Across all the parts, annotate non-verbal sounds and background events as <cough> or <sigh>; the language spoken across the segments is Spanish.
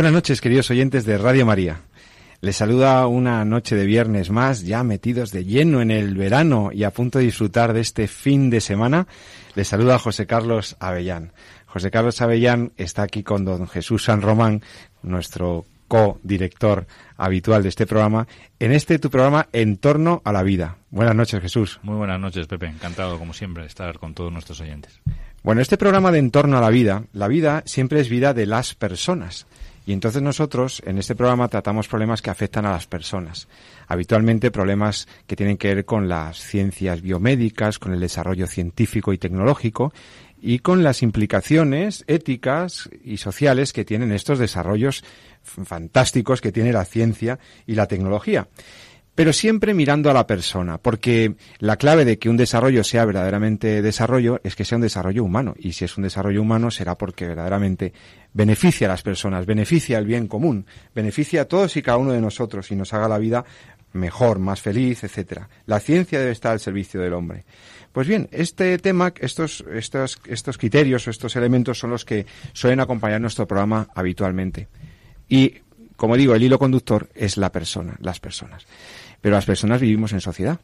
Buenas noches, queridos oyentes de Radio María. Les saluda una noche de viernes más, ya metidos de lleno en el verano y a punto de disfrutar de este fin de semana. Les saluda José Carlos Avellán. José Carlos Avellán está aquí con don Jesús San Román, nuestro co-director habitual de este programa, en este tu programa En torno a la vida. Buenas noches, Jesús. Muy buenas noches, Pepe. Encantado, como siempre, de estar con todos nuestros oyentes. Bueno, este programa de En torno a la vida, la vida siempre es vida de las personas. Y entonces nosotros en este programa tratamos problemas que afectan a las personas. Habitualmente problemas que tienen que ver con las ciencias biomédicas, con el desarrollo científico y tecnológico y con las implicaciones éticas y sociales que tienen estos desarrollos fantásticos que tiene la ciencia y la tecnología pero siempre mirando a la persona, porque la clave de que un desarrollo sea verdaderamente desarrollo es que sea un desarrollo humano, y si es un desarrollo humano será porque verdaderamente beneficia a las personas, beneficia al bien común, beneficia a todos y cada uno de nosotros y nos haga la vida mejor, más feliz, etcétera. La ciencia debe estar al servicio del hombre. Pues bien, este tema, estos, estos criterios o estos elementos son los que suelen acompañar nuestro programa habitualmente. Y, como digo, el hilo conductor es la persona, las personas. Pero las personas vivimos en sociedad.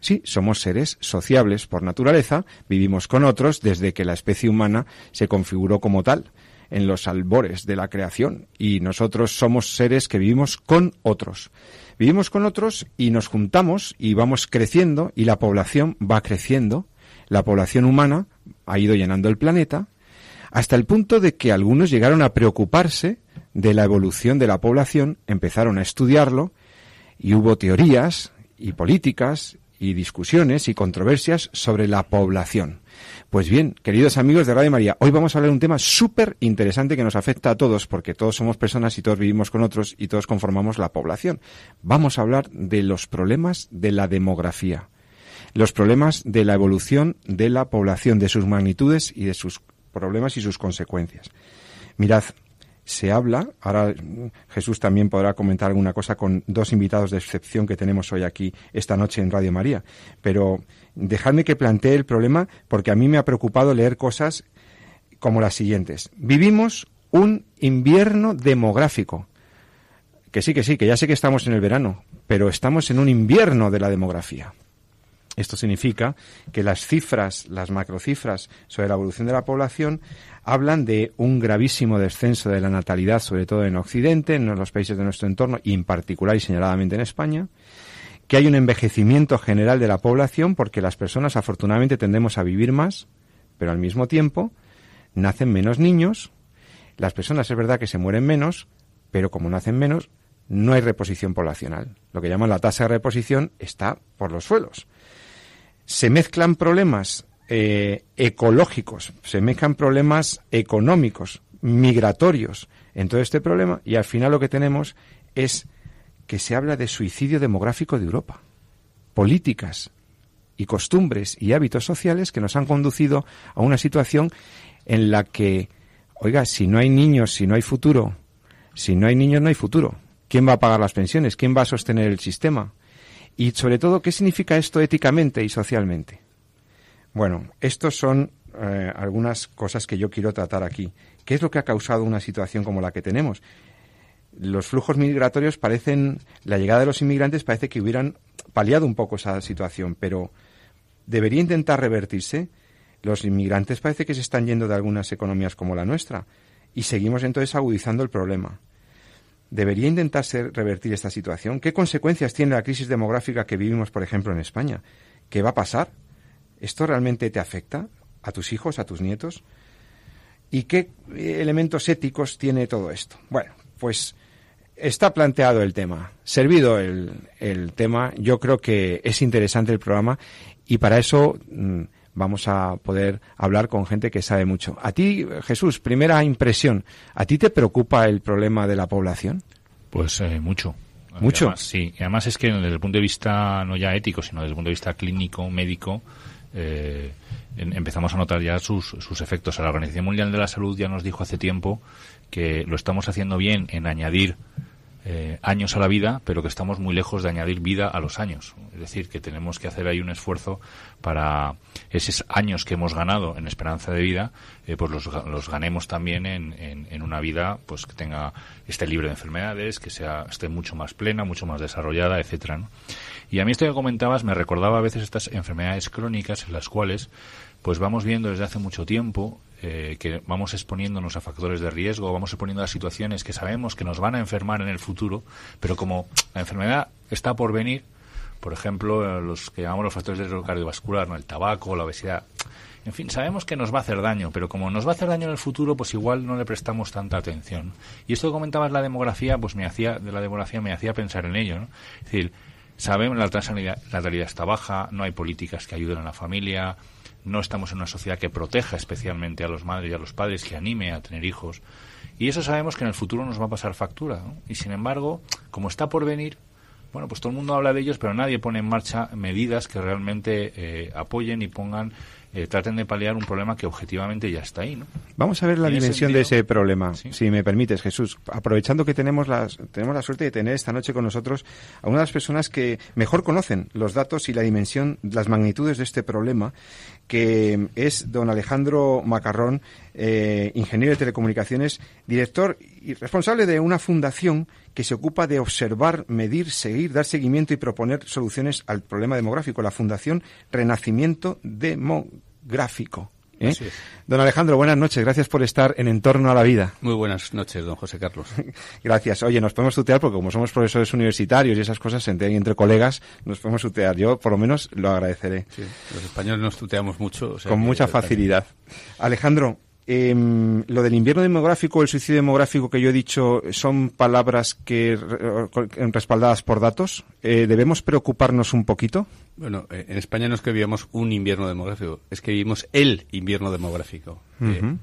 Sí, somos seres sociables por naturaleza, vivimos con otros desde que la especie humana se configuró como tal en los albores de la creación y nosotros somos seres que vivimos con otros. Vivimos con otros y nos juntamos y vamos creciendo y la población va creciendo. La población humana ha ido llenando el planeta hasta el punto de que algunos llegaron a preocuparse de la evolución de la población, empezaron a estudiarlo y hubo teorías y políticas y discusiones y controversias sobre la población. Pues bien, queridos amigos de Radio María, hoy vamos a hablar de un tema súper interesante que nos afecta a todos, porque todos somos personas y todos vivimos con otros y todos conformamos la población. Vamos a hablar de los problemas de la demografía, los problemas de la evolución de la población, de sus magnitudes y de sus problemas y sus consecuencias. Mirad, se habla, ahora Jesús también podrá comentar alguna cosa con dos invitados de excepción que tenemos hoy aquí esta noche en Radio María, pero dejadme que plantee el problema porque a mí me ha preocupado leer cosas como las siguientes. Vivimos un invierno demográfico. Que sí, que sí, que ya sé que estamos en el verano, pero estamos en un invierno de la demografía. Esto significa que las cifras, las macrocifras sobre la evolución de la población hablan de un gravísimo descenso de la natalidad, sobre todo en Occidente, en los países de nuestro entorno y en particular y señaladamente en España, que hay un envejecimiento general de la población porque las personas afortunadamente tendemos a vivir más, pero al mismo tiempo nacen menos niños, las personas es verdad que se mueren menos, pero como nacen menos, no hay reposición poblacional. Lo que llaman la tasa de reposición está por los suelos se mezclan problemas eh, ecológicos, se mezclan problemas económicos, migratorios en todo este problema y al final lo que tenemos es que se habla de suicidio demográfico de Europa. Políticas y costumbres y hábitos sociales que nos han conducido a una situación en la que, oiga, si no hay niños, si no hay futuro, si no hay niños no hay futuro. ¿Quién va a pagar las pensiones? ¿Quién va a sostener el sistema? Y sobre todo, ¿qué significa esto éticamente y socialmente? Bueno, estos son eh, algunas cosas que yo quiero tratar aquí. ¿Qué es lo que ha causado una situación como la que tenemos? Los flujos migratorios parecen, la llegada de los inmigrantes parece que hubieran paliado un poco esa situación, pero debería intentar revertirse. Los inmigrantes parece que se están yendo de algunas economías como la nuestra y seguimos entonces agudizando el problema. ¿Debería intentarse revertir esta situación? ¿Qué consecuencias tiene la crisis demográfica que vivimos, por ejemplo, en España? ¿Qué va a pasar? ¿Esto realmente te afecta a tus hijos, a tus nietos? ¿Y qué elementos éticos tiene todo esto? Bueno, pues está planteado el tema. Servido el, tema, yo creo que es interesante el programa y para eso mm, vamos a poder hablar con gente que sabe mucho. A ti, Jesús, primera impresión, ¿a ti te preocupa el problema de la población? Pues eh, mucho. ¿Mucho? sí, y además es que desde el punto de vista no ya ético, sino desde el punto de vista clínico, médico, eh, empezamos a notar ya sus, sus efectos. La Organización Mundial de la Salud ya nos dijo hace tiempo que lo estamos haciendo bien en añadir eh, años a la vida, pero que estamos muy lejos de añadir vida a los años. Es decir, que tenemos que hacer ahí un esfuerzo para esos años que hemos ganado en esperanza de vida, eh, pues los, los, ganemos también en, en, una vida pues que tenga esté libre de enfermedades, que sea esté mucho más plena, mucho más desarrollada, etcétera. Y a mí esto que comentabas me recordaba a veces estas enfermedades crónicas en las cuales pues vamos viendo desde hace mucho tiempo eh, que vamos exponiéndonos a factores de riesgo, vamos exponiendo a situaciones que sabemos que nos van a enfermar en el futuro, pero como la enfermedad está por venir, por ejemplo, eh, los que llamamos los factores de riesgo cardiovascular, el tabaco, la obesidad, en fin, sabemos que nos va a hacer daño, pero como nos va a hacer daño en el futuro, pues igual no le prestamos tanta atención. Y esto que comentabas la demografía, pues me hacía, de la demografía me hacía pensar en ello, ¿no? Es decir, sabemos la la natalidad está baja, no hay políticas que ayuden a la familia, no estamos en una sociedad que proteja especialmente a los madres y a los padres, que anime a tener hijos. Y eso sabemos que en el futuro nos va a pasar factura. Y sin embargo, como está por venir, bueno, pues todo el mundo habla de ellos, pero nadie pone en marcha medidas que realmente eh, apoyen y pongan eh, traten de paliar un problema que objetivamente ya está ahí. ¿no? Vamos a ver la dimensión de ese problema, si me permites, Jesús. Aprovechando que tenemos, las, tenemos la suerte de tener esta noche con nosotros a una de las personas que mejor conocen los datos y la dimensión, las magnitudes de este problema, que es don Alejandro Macarrón, eh, ingeniero de telecomunicaciones, director y responsable de una fundación que se ocupa de observar, medir, seguir, dar seguimiento y proponer soluciones al problema demográfico, la Fundación Renacimiento Demográfico. ¿Eh? Don Alejandro, buenas noches. Gracias por estar en Entorno a la Vida. Muy buenas noches, don José Carlos. <laughs> Gracias. Oye, nos podemos tutear porque como somos profesores universitarios y esas cosas, entre, entre colegas, nos podemos tutear. Yo, por lo menos, lo agradeceré. Sí, los españoles nos tuteamos mucho. Con mucha facilidad. Alejandro, eh, lo del invierno demográfico, el suicidio demográfico que yo he dicho, son palabras que respaldadas por datos. Eh, ¿Debemos preocuparnos un poquito? Bueno, eh, en España no es que vivamos un invierno demográfico, es que vivimos el invierno demográfico. Eh,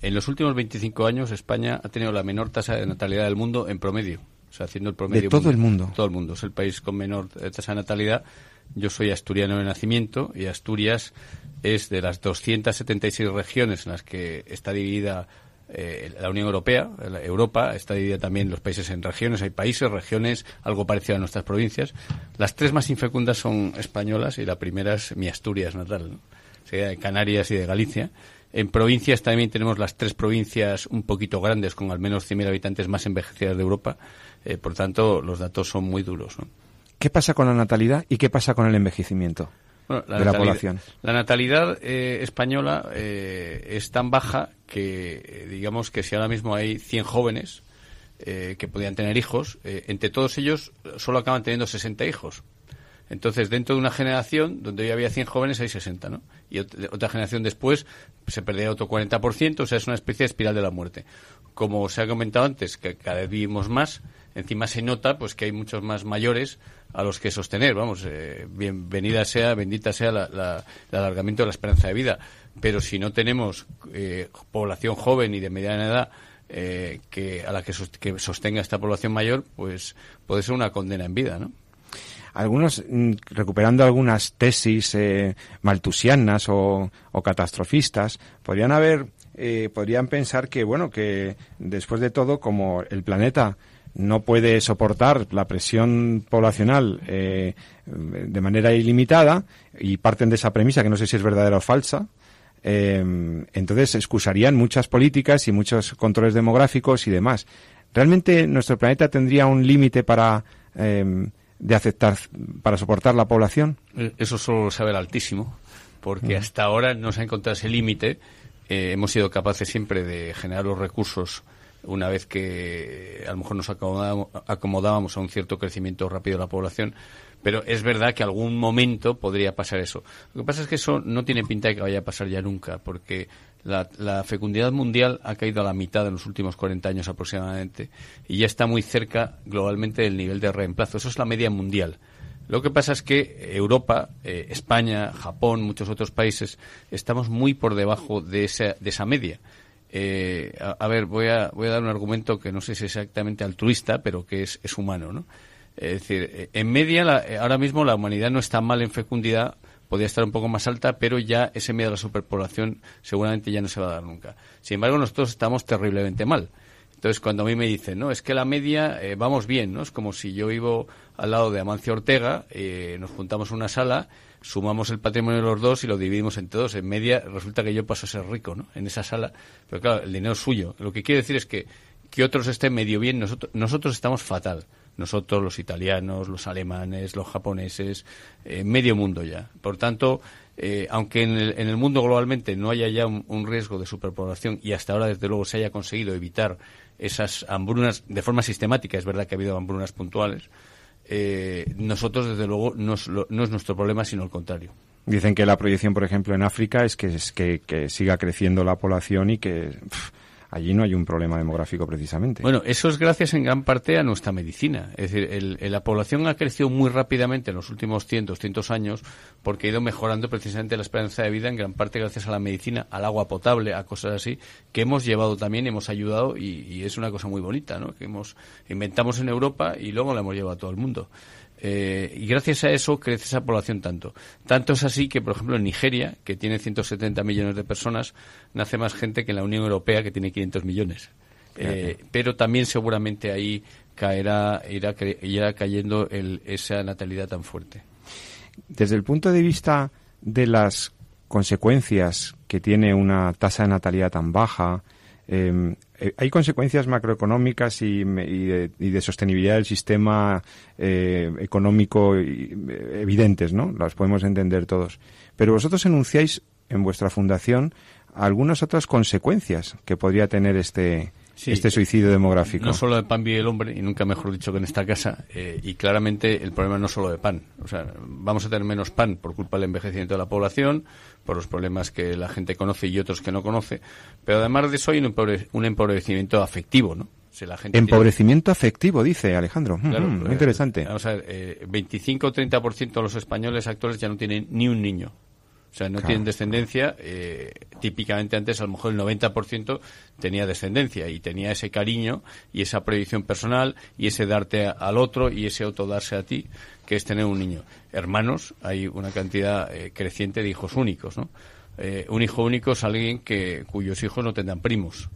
en los últimos 25 años, España ha tenido la menor tasa de natalidad del mundo en promedio. O sea, haciendo el promedio. De todo el mundo. Todo el mundo. Es el país con menor tasa de natalidad. Yo soy asturiano de nacimiento y Asturias es de las 276 regiones en las que está dividida eh, la Unión Europea, Europa, está dividida también los países en regiones. Hay países, regiones, algo parecido a nuestras provincias. Las tres más infecundas son españolas y la primera es mi Asturias natal, de Canarias y de Galicia. En provincias también tenemos las tres provincias un poquito grandes, con al menos 100.000 habitantes más envejecidas de Europa. Eh, por tanto, los datos son muy duros. ¿Qué pasa con la natalidad y qué pasa con el envejecimiento? de la población. La natalidad eh, española eh, es tan baja que, eh, digamos que si ahora mismo hay 100 jóvenes que podían tener hijos, entre todos ellos solo acaban teniendo 60 hijos. Entonces, dentro de una generación donde hoy había 100 jóvenes, hay 60, ¿no? Y otra generación después se perdía otro 40%, o sea, es una especie de espiral de la muerte. Como se ha comentado antes, que cada vez vivimos más, encima se nota pues que hay muchos más mayores a los que sostener. Vamos, eh, bienvenida sea, bendita sea la, el alargamiento de la esperanza de vida. Pero si no tenemos eh, población joven y de mediana edad eh, que a la que, sostenga esta población mayor, pues puede ser una condena en vida, ¿no? Algunos, mm, recuperando algunas tesis maltusianas o, catastrofistas, podrían haber, podrían pensar que, bueno, que después de todo, como el planeta no puede soportar la presión poblacional eh, de manera ilimitada y parten de esa premisa que no sé si es verdadera o falsa. Eh, entonces excusarían muchas políticas y muchos controles demográficos y demás. ¿Realmente nuestro planeta tendría un límite para eh, de aceptar para soportar la población? Eso solo lo sabe el Altísimo, porque hasta ahora no se ha encontrado ese límite. hemos sido capaces siempre de generar los recursos una vez que a lo mejor nos acomodábamos, a un cierto crecimiento rápido de la población, pero es verdad que algún momento podría pasar eso. Lo que pasa es que eso no tiene pinta de que vaya a pasar ya nunca, porque la, la, fecundidad mundial ha caído a la mitad en los últimos 40 años aproximadamente y ya está muy cerca globalmente del nivel de reemplazo. Eso es la media mundial. Lo que pasa es que Europa, eh, España, Japón, muchos otros países, estamos muy por debajo de esa, de esa media. Eh, a, ver, voy a, voy a dar un argumento que no sé si es exactamente altruista, pero que es, es humano, ¿no? Es decir, eh, en media, ahora mismo la humanidad no está mal en fecundidad, podría estar un poco más alta, pero ya ese miedo a la superpoblación seguramente ya no se va a dar nunca. Sin embargo, nosotros estamos terriblemente mal. Entonces, cuando a mí me dicen, no, es que la media eh, vamos bien, ¿no? Es como si yo vivo al lado de Amancio Ortega, eh, nos juntamos una sala, sumamos el patrimonio de los dos y lo dividimos entre dos. En media resulta que yo paso a ser rico, ¿no? En esa sala. Pero claro, el dinero es suyo. Lo que quiere decir es que que otros estén medio bien, nosotros, nosotros estamos fatal. Nosotros, los italianos, los alemanes, los japoneses, eh, medio mundo ya. Por tanto, eh, aunque en el, mundo globalmente no haya ya un, riesgo de superpoblación y hasta ahora, desde luego, se haya conseguido evitar esas hambrunas de forma sistemática, es verdad que ha habido hambrunas puntuales, eh, nosotros, desde luego, no es, no es, nuestro problema, sino el contrario. Dicen que la proyección, por ejemplo, en África es que, es que siga creciendo la población y que allí no hay un problema demográfico precisamente. Bueno, eso es gracias en gran parte a nuestra medicina. Es decir, la población ha crecido muy rápidamente en los últimos 100, 200 años porque ha ido mejorando precisamente la esperanza de vida en gran parte gracias a la medicina, al agua potable, a cosas así, que hemos llevado también, hemos ayudado y, es una cosa muy bonita, ¿no? Que hemos inventamos en Europa y luego la hemos llevado a todo el mundo. Eh, y gracias a eso crece esa población tanto. Tanto es así que, por ejemplo, en Nigeria, que tiene 170 millones de personas, nace más gente que en la Unión Europea, que tiene 500 millones. Eh, pero también seguramente ahí caerá, irá, irá cayendo esa natalidad tan fuerte. Desde el punto de vista de las consecuencias que tiene una tasa de natalidad tan baja, eh, eh, hay consecuencias macroeconómicas y, de, sostenibilidad del sistema eh, económico evidentes, ¿no? Las podemos entender todos. Pero vosotros enunciáis en vuestra fundación algunas otras consecuencias que podría tener este, este suicidio demográfico. No solo de pan vive el hombre, y nunca mejor dicho que en esta casa, eh, y claramente el problema no solo de pan. O sea, vamos a tener menos pan por culpa del envejecimiento de la población, por los problemas que la gente conoce y otros que no conoce, pero además de eso hay un, empobrecimiento afectivo, ¿no? Empobrecimiento afectivo, dice Alejandro. Mm, claro, muy interesante. Vamos a ver, 25 o 30% de los españoles actuales ya no tienen ni un niño. O sea, no tienen descendencia. Eh, típicamente antes, a lo mejor el 90% tenía descendencia y tenía ese cariño y esa proyección personal y ese darte al otro y ese darse a ti, que es tener un niño. Hermanos, hay una cantidad eh, creciente de hijos únicos, ¿no? Eh, un hijo único es alguien que, cuyos hijos no tendrán primos.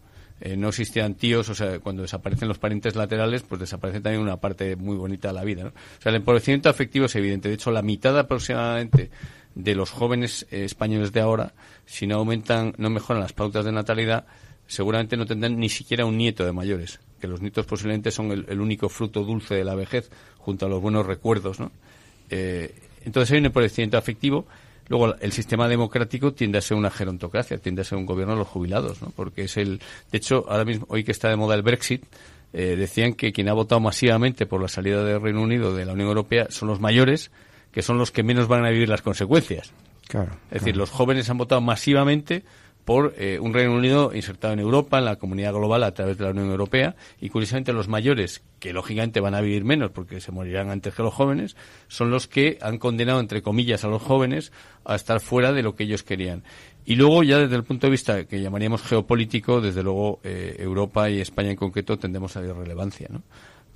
no existían tíos, o sea, cuando desaparecen los parientes laterales, pues desaparece también una parte muy bonita de la vida. ¿no? O sea, el empobrecimiento afectivo es evidente. De hecho, la mitad aproximadamente de los jóvenes eh, españoles de ahora, si no aumentan, no mejoran las pautas de natalidad, seguramente no tendrán ni siquiera un nieto de mayores, que los nietos posiblemente son el, único fruto dulce de la vejez, junto a los buenos recuerdos, ¿no? Eh, entonces hay un empobrecimiento afectivo. Luego, el sistema democrático tiende a ser una gerontocracia, tiende a ser un gobierno de los jubilados, ¿no? Porque es el... De hecho, ahora mismo, hoy que está de moda el Brexit, eh, decían que quien ha votado masivamente por la salida del Reino Unido de la Unión Europea son los mayores, que son los que menos van a vivir las consecuencias. Claro, es decir, los jóvenes han votado masivamente por eh, un Reino Unido insertado en Europa, en la comunidad global a través de la Unión Europea, y curiosamente los mayores, que lógicamente van a vivir menos porque se morirán antes que los jóvenes, son los que han condenado, entre comillas, a los jóvenes a estar fuera de lo que ellos querían. Y luego, ya desde el punto de vista que llamaríamos geopolítico, desde luego eh, Europa y España en concreto tendemos a relevancia, ¿no?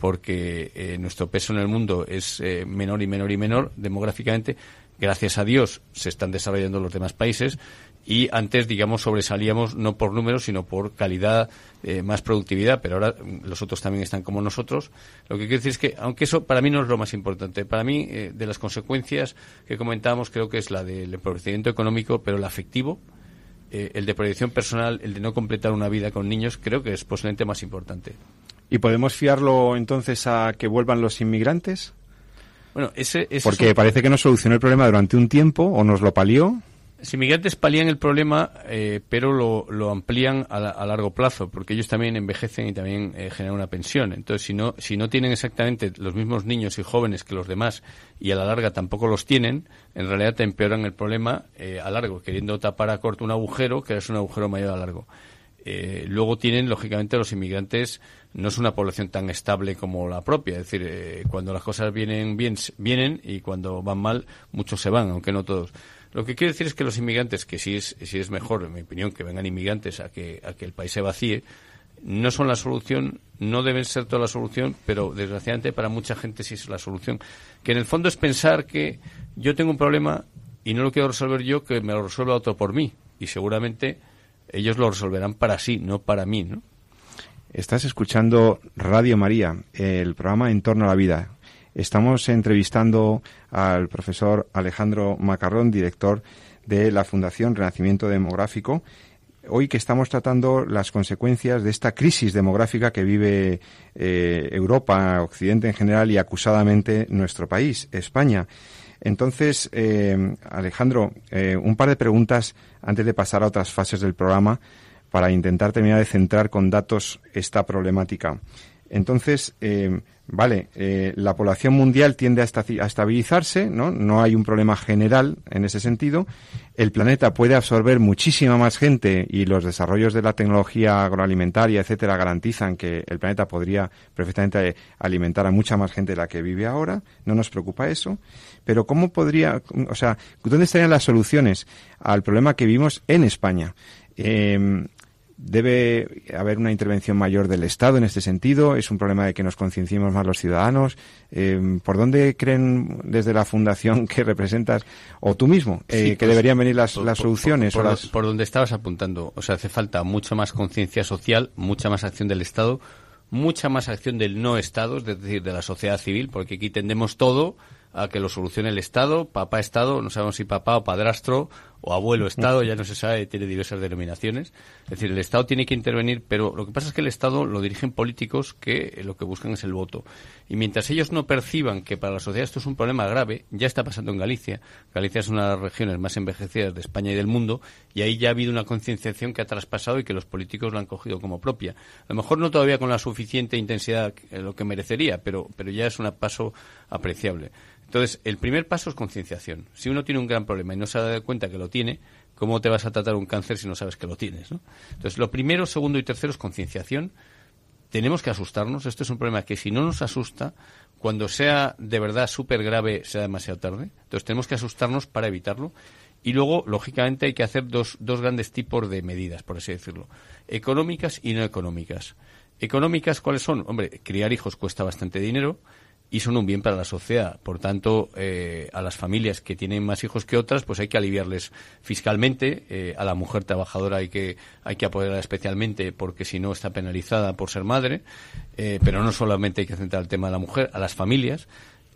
Porque eh, nuestro peso en el mundo es eh, menor y menor y menor demográficamente. Gracias a Dios se están desarrollando los demás países y antes, digamos, sobresalíamos no por números, sino por calidad, eh, más productividad, pero ahora mm, los otros también están como nosotros. Lo que quiero decir es que, aunque eso para mí no es lo más importante, para mí, de las consecuencias que comentábamos, creo que es la del empobrecimiento económico, pero el afectivo, el de proyección personal, el de no completar una vida con niños, creo que es posiblemente más importante. ¿Y podemos fiarlo entonces a que vuelvan los inmigrantes? Bueno, ese, Porque parece que nos solucionó el problema durante un tiempo o nos lo palió. Los inmigrantes palían el problema, eh, pero lo, amplían a, largo plazo, porque ellos también envejecen y también eh, generan una pensión. Entonces, si no, si no tienen exactamente los mismos niños y jóvenes que los demás y a la larga tampoco los tienen, en realidad te empeoran el problema eh, a largo, queriendo tapar a corto un agujero que es un agujero mayor a largo. Eh, luego tienen, lógicamente, los inmigrantes no es una población tan estable como la propia. Es decir, eh, cuando las cosas vienen bien, vienen y cuando van mal, muchos se van, aunque no todos. Lo que quiero decir es que los inmigrantes, que sí es, sí es mejor, en mi opinión, que vengan inmigrantes a que, a que el país se vacíe, no son la solución, no deben ser toda la solución, pero desgraciadamente para mucha gente sí es la solución. Que en el fondo es pensar que yo tengo un problema y no lo quiero resolver yo, que me lo resuelva otro por mí. Y seguramente ellos lo resolverán para sí, no para mí, ¿no? Estás escuchando Radio María, el programa En torno a la vida. Estamos entrevistando al profesor Alejandro Macarrón, director de la Fundación Renacimiento Demográfico, hoy que estamos tratando las consecuencias de esta crisis demográfica que vive eh, Europa, Occidente en general y acusadamente nuestro país, España. Entonces, eh, Alejandro, eh, un par de preguntas antes de pasar a otras fases del programa para intentar terminar de centrar con datos esta problemática. Entonces, eh, vale, eh, la población mundial tiende a, estabilizarse, ¿no? No hay un problema general en ese sentido. El planeta puede absorber muchísima más gente y los desarrollos de la tecnología agroalimentaria, etcétera, garantizan que el planeta podría perfectamente alimentar a mucha más gente de la que vive ahora. No nos preocupa eso. Pero ¿cómo podría, o sea, dónde estarían las soluciones al problema que vivimos en España? Eh, ¿Debe haber una intervención mayor del Estado en este sentido? ¿Es un problema de que nos concienciemos más los ciudadanos? Eh, ¿Por dónde creen desde la fundación <laughs> que representas, o tú mismo, eh, que pues, deberían venir las, soluciones? Por, las... por, donde estabas apuntando. O sea, hace falta mucha más conciencia social, mucha más acción del Estado, mucha más acción del no Estado, es decir, de la sociedad civil, porque aquí tendemos todo a que lo solucione el Estado, papá Estado, no sabemos si papá o padrastro o abuelo Estado, ya no se sabe, tiene diversas denominaciones. Es decir, el Estado tiene que intervenir, pero lo que pasa es que el Estado lo dirigen políticos que lo que buscan es el voto. Y mientras ellos no perciban que para la sociedad esto es un problema grave, ya está pasando en Galicia. Galicia es una de las regiones más envejecidas de España y del mundo, y ahí ya ha habido una concienciación que ha traspasado y que los políticos lo han cogido como propia. A lo mejor no todavía con la suficiente intensidad lo que merecería, pero, pero ya es un paso apreciable. Entonces, el primer paso es concienciación. Si uno tiene un gran problema y no se da cuenta que lo tiene, ¿cómo te vas a tratar un cáncer si no sabes que lo tienes? Entonces, lo primero, segundo y tercero es concienciación. Tenemos que asustarnos. Esto es un problema que si no nos asusta, cuando sea de verdad súper grave, sea demasiado tarde. Entonces, tenemos que asustarnos para evitarlo. Y luego, lógicamente, hay que hacer dos, dos grandes tipos de medidas, por así decirlo. Económicas y no económicas. Económicas, ¿cuáles son? Hombre, criar hijos cuesta bastante dinero y son un bien para la sociedad. Por tanto, eh, a las familias que tienen más hijos que otras, pues hay que aliviarles fiscalmente. Eh, a la mujer trabajadora hay que, hay que apoyarla especialmente porque si no está penalizada por ser madre. Eh, pero no solamente hay que centrar el tema de la mujer, a las familias.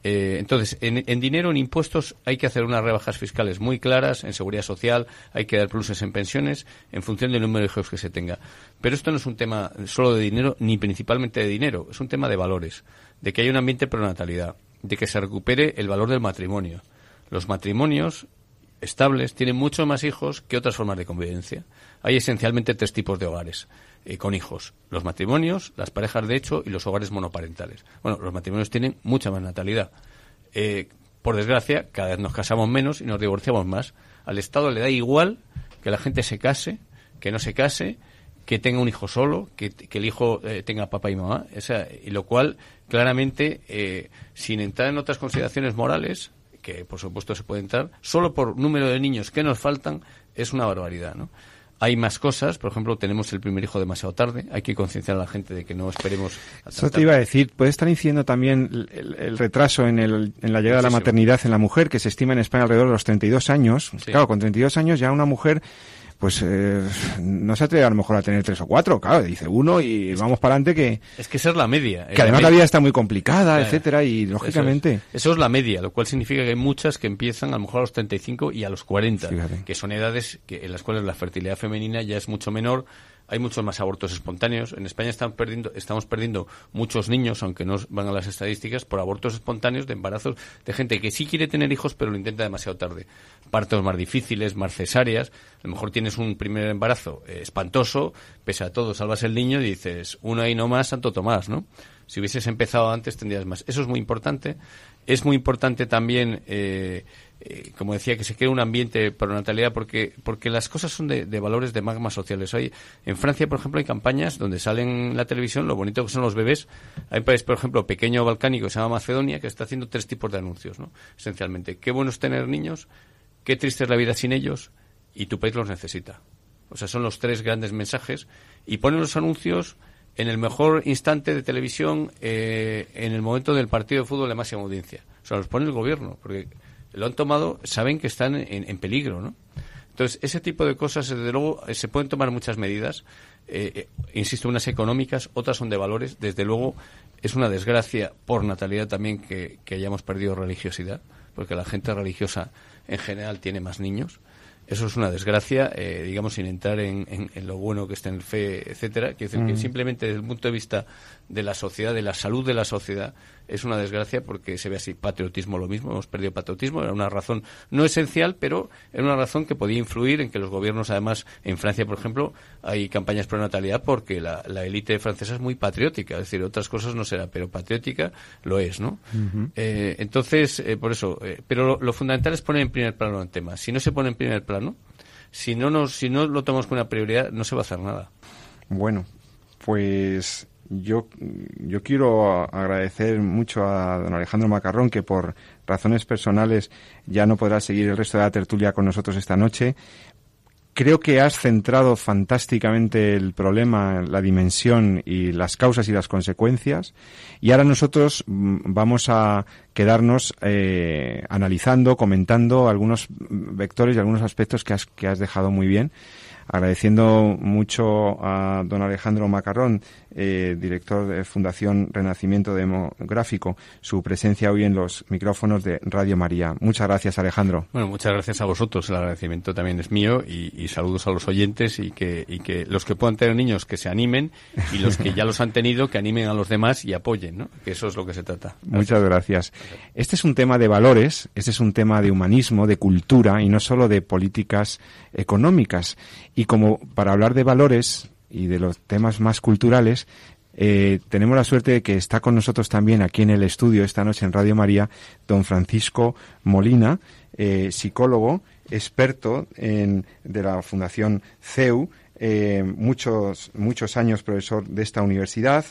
entonces, en, en, dinero, en impuestos, hay que hacer unas rebajas fiscales muy claras, en seguridad social, hay que dar pluses en pensiones, en función del número de hijos que se tenga. Pero esto no es un tema solo de dinero, ni principalmente de dinero, es un tema de valores de que haya un ambiente pronatalidad, de que se recupere el valor del matrimonio. Los matrimonios estables tienen mucho más hijos que otras formas de convivencia. Hay esencialmente tres tipos de hogares eh, con hijos. Los matrimonios, las parejas de hecho y los hogares monoparentales. Bueno, los matrimonios tienen mucha más natalidad. Eh, por desgracia, cada vez nos casamos menos y nos divorciamos más. Al Estado le da igual que la gente se case, que no se case, que tenga un hijo solo, que, el hijo eh, tenga papá y mamá, y lo cual claramente, eh, sin entrar en otras consideraciones morales, que por supuesto se puede entrar, solo por número de niños que nos faltan, es una barbaridad, ¿no? Hay más cosas, por ejemplo, tenemos el primer hijo demasiado tarde, hay que concienciar a la gente de que no esperemos. Eso te iba a decir, puede estar incidiendo también el, retraso en, el, en, la llegada de la maternidad en la mujer, que se estima en España alrededor de los 32 años. Claro, con 32 años ya una mujer pues eh, no se atreve a lo mejor a tener tres o cuatro, claro, dice uno y vamos para adelante que... Es que esa es la media. Que además la vida está muy complicada, etcétera, y lógicamente... Eso es. la media, lo cual significa que hay muchas que empiezan a lo mejor a los 35 y a los 40, que son edades que, en las cuales la fertilidad femenina ya es mucho menor, hay muchos más abortos espontáneos. En España perdiendo, estamos perdiendo muchos niños, aunque no van a las estadísticas, por abortos espontáneos de embarazos de gente que sí quiere tener hijos, pero lo intenta demasiado tarde. Partos más difíciles, más cesáreas. A lo mejor tienes un primer embarazo eh, espantoso, pese a todo, salvas el niño y dices, uno y no más, Santo Tomás, ¿no? Si hubieses empezado antes, tendrías más. Eso es muy importante. Es muy importante también eh, eh, como decía, que se cree un ambiente para natalidad porque, porque las cosas son de, valores de magmas sociales. Hay, en Francia, por ejemplo, hay campañas donde salen en la televisión lo bonito que son los bebés. Hay un país, por ejemplo, pequeño balcánico que se llama Macedonia, que está haciendo tres tipos de anuncios, ¿no? Esencialmente, qué bueno es tener niños, qué triste es la vida sin ellos y tu país los necesita. O sea, son los tres grandes mensajes y ponen los anuncios en el mejor instante de televisión, eh, en el momento del partido de fútbol de máxima audiencia. O sea, los pone el gobierno, porque lo han tomado, saben que están en, peligro, ¿no? Entonces, ese tipo de cosas, desde luego, eh, se pueden tomar muchas medidas. Eh, eh, insisto, unas económicas, otras son de valores. Desde luego, es una desgracia por natalidad también que, que hayamos perdido religiosidad, porque la gente religiosa en general tiene más niños. Eso es una desgracia, eh, digamos, sin entrar en, lo bueno que está en el fe, etcétera. Quiero decir que mm. simplemente desde el punto de vista de la sociedad, de la salud de la sociedad, es una desgracia porque se ve así. Patriotismo lo mismo, hemos perdido patriotismo, era una razón no esencial, pero era una razón que podía influir en que los gobiernos, además, en Francia, por ejemplo, hay campañas pro natalidad porque la, élite francesa es muy patriótica, es decir, otras cosas no será, pero patriótica lo es, ¿no? Eh, entonces, eh, por eso, pero lo, lo fundamental es poner en primer plano el tema. Si no se pone en primer plano, si no, nos, si no lo tomamos como una prioridad, no se va a hacer nada. Bueno, pues yo, yo quiero agradecer mucho a don Alejandro Macarrón, que por razones personales ya no podrá seguir el resto de la tertulia con nosotros esta noche, Creo que has centrado fantásticamente el problema, la dimensión y las causas y las consecuencias. Y ahora nosotros mm, vamos a quedarnos eh, analizando, comentando algunos vectores y algunos aspectos que has, que has dejado muy bien agradeciendo mucho a don Alejandro Macarrón, eh, director de Fundación Renacimiento Demográfico, su presencia hoy en los micrófonos de Radio María. Muchas gracias, Alejandro. Bueno, muchas gracias a vosotros. El agradecimiento también es mío y, saludos a los oyentes y que, y que los que puedan tener niños que se animen y los que ya los han tenido que animen a los demás y apoyen, ¿no? Que eso es lo que se trata. Muchas gracias. Este es un tema de valores, este es un tema de humanismo, de cultura y no solo de políticas económicas. Y como para hablar de valores y de los temas más culturales, eh, tenemos la suerte de que está con nosotros también aquí en el estudio esta noche en Radio María don Francisco Molina, eh, psicólogo, experto en, de la Fundación CEU, eh, muchos, muchos años profesor de esta universidad,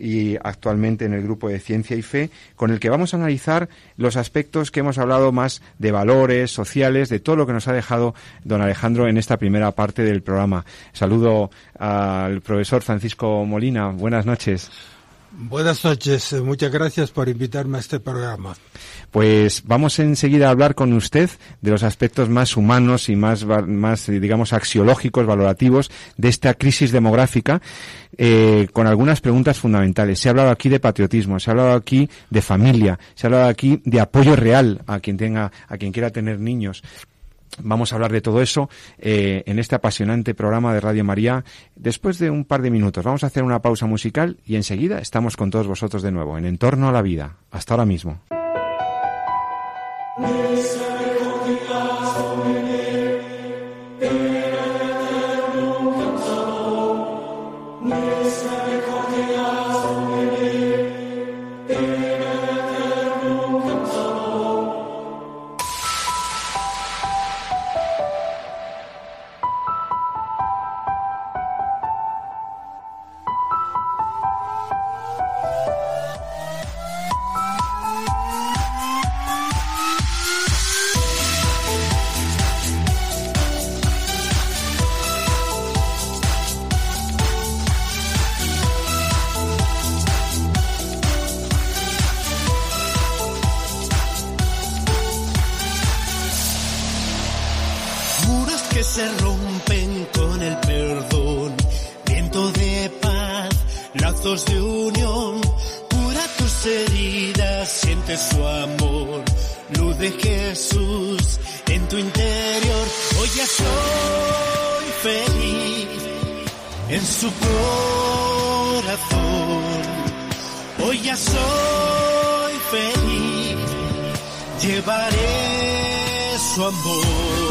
y actualmente en el grupo de Ciencia y Fe, con el que vamos a analizar los aspectos que hemos hablado más de valores sociales, de todo lo que nos ha dejado don Alejandro en esta primera parte del programa. Saludo al profesor Francisco Molina. Buenas noches. Buenas noches, muchas gracias por invitarme a este programa. Pues vamos enseguida a hablar con usted de los aspectos más humanos y más, más digamos, axiológicos, valorativos de esta crisis demográfica, eh, con algunas preguntas fundamentales. Se ha hablado aquí de patriotismo, se ha hablado aquí de familia, se ha hablado aquí de apoyo real a quien tenga, a quien quiera tener niños. Vamos a hablar de todo eso eh, en este apasionante programa de Radio María después de un par de minutos. Vamos a hacer una pausa musical y enseguida estamos con todos vosotros de nuevo en Entorno a la Vida. Hasta ahora mismo. rompen con el perdón. Viento de paz, lazos de unión, cura tus heridas, siente su amor. Luz de Jesús en tu interior, hoy ya soy feliz en su corazón. Hoy ya soy feliz, llevaré su amor.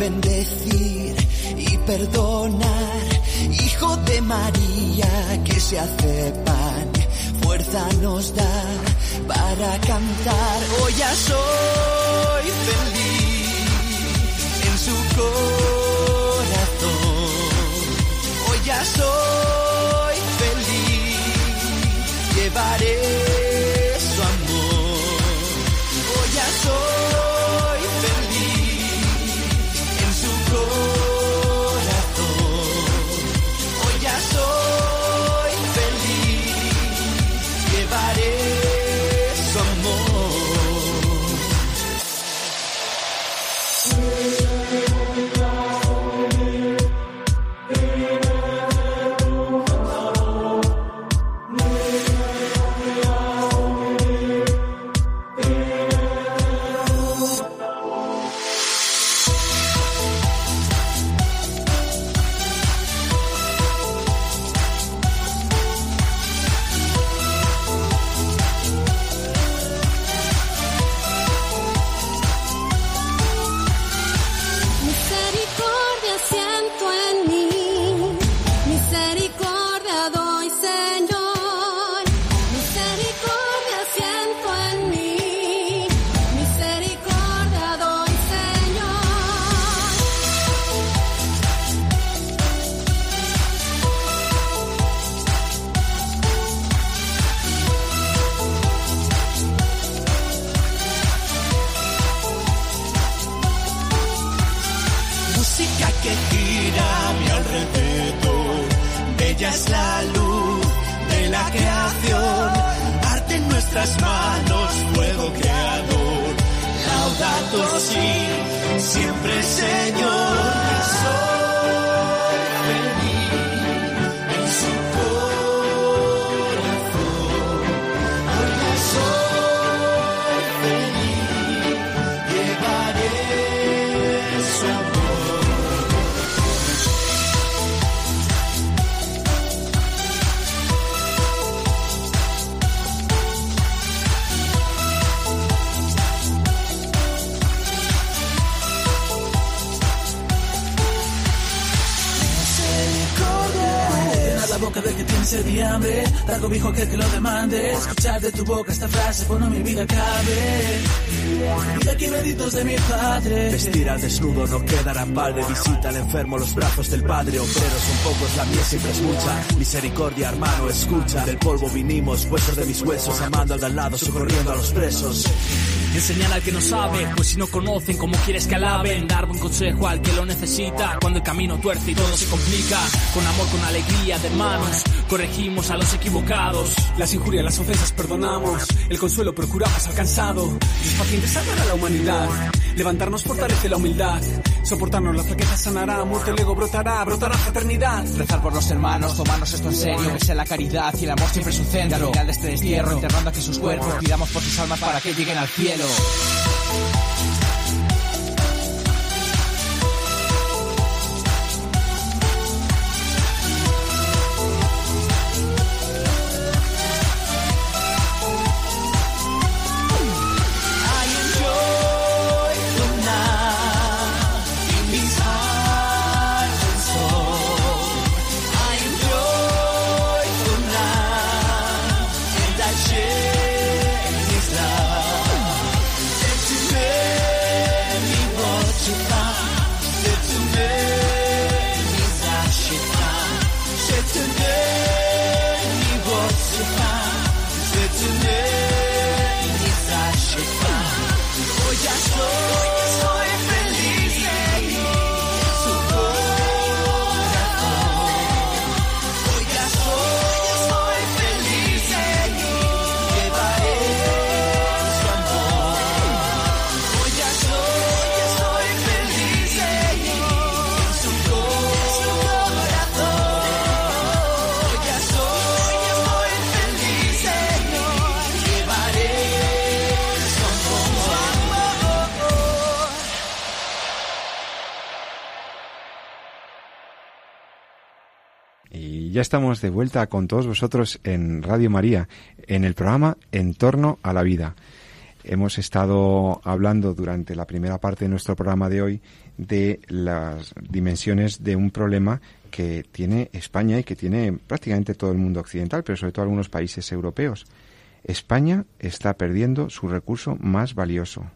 Bendecir y perdonar. Hijo de María que se hace pan, fuerza nos da para cantar. Hoy ya soy feliz en su corazón. Hoy ya soy feliz, llevaré de tu boca esta frase cuando mi vida cabe. Y aquí benditos de mi padre. Vestir al desnudo no quedará de Visita al enfermo los brazos del padre. Obreros son pocos, la mía siempre es mucha. Misericordia, hermano, escucha. Del polvo vinimos, huesos de mis huesos. Amando al de al lado, socorriendo a los presos. Enseñar al que no sabe, pues si no conocen, ¿cómo quieres que alaben? Dar buen consejo al que lo necesita, cuando el camino tuerce y todo se complica. Con amor, con alegría de manos, corregimos a los equivocados. Las injurias, las ofensas perdonamos, el consuelo procuramos alcanzado. Los pacientes salvan a la humanidad, levantarnos fortalece la humildad. Soportarnos la flaqueza sanará, muerte luego brotará, brotará fraternidad. Rezar por los hermanos, tomarnos esto en serio, que sea la caridad y el amor siempre su centro. Al final de este destierro, enterrando aquí sus cuerpos, pidamos por sus almas para que lleguen al cielo. Ya estamos de vuelta con todos vosotros en Radio María, en el programa En torno a la vida. Hemos estado hablando durante la primera parte de nuestro programa de hoy de las dimensiones de un problema que tiene España y que tiene prácticamente todo el mundo occidental, pero sobre todo algunos países europeos. España está perdiendo su recurso más valioso,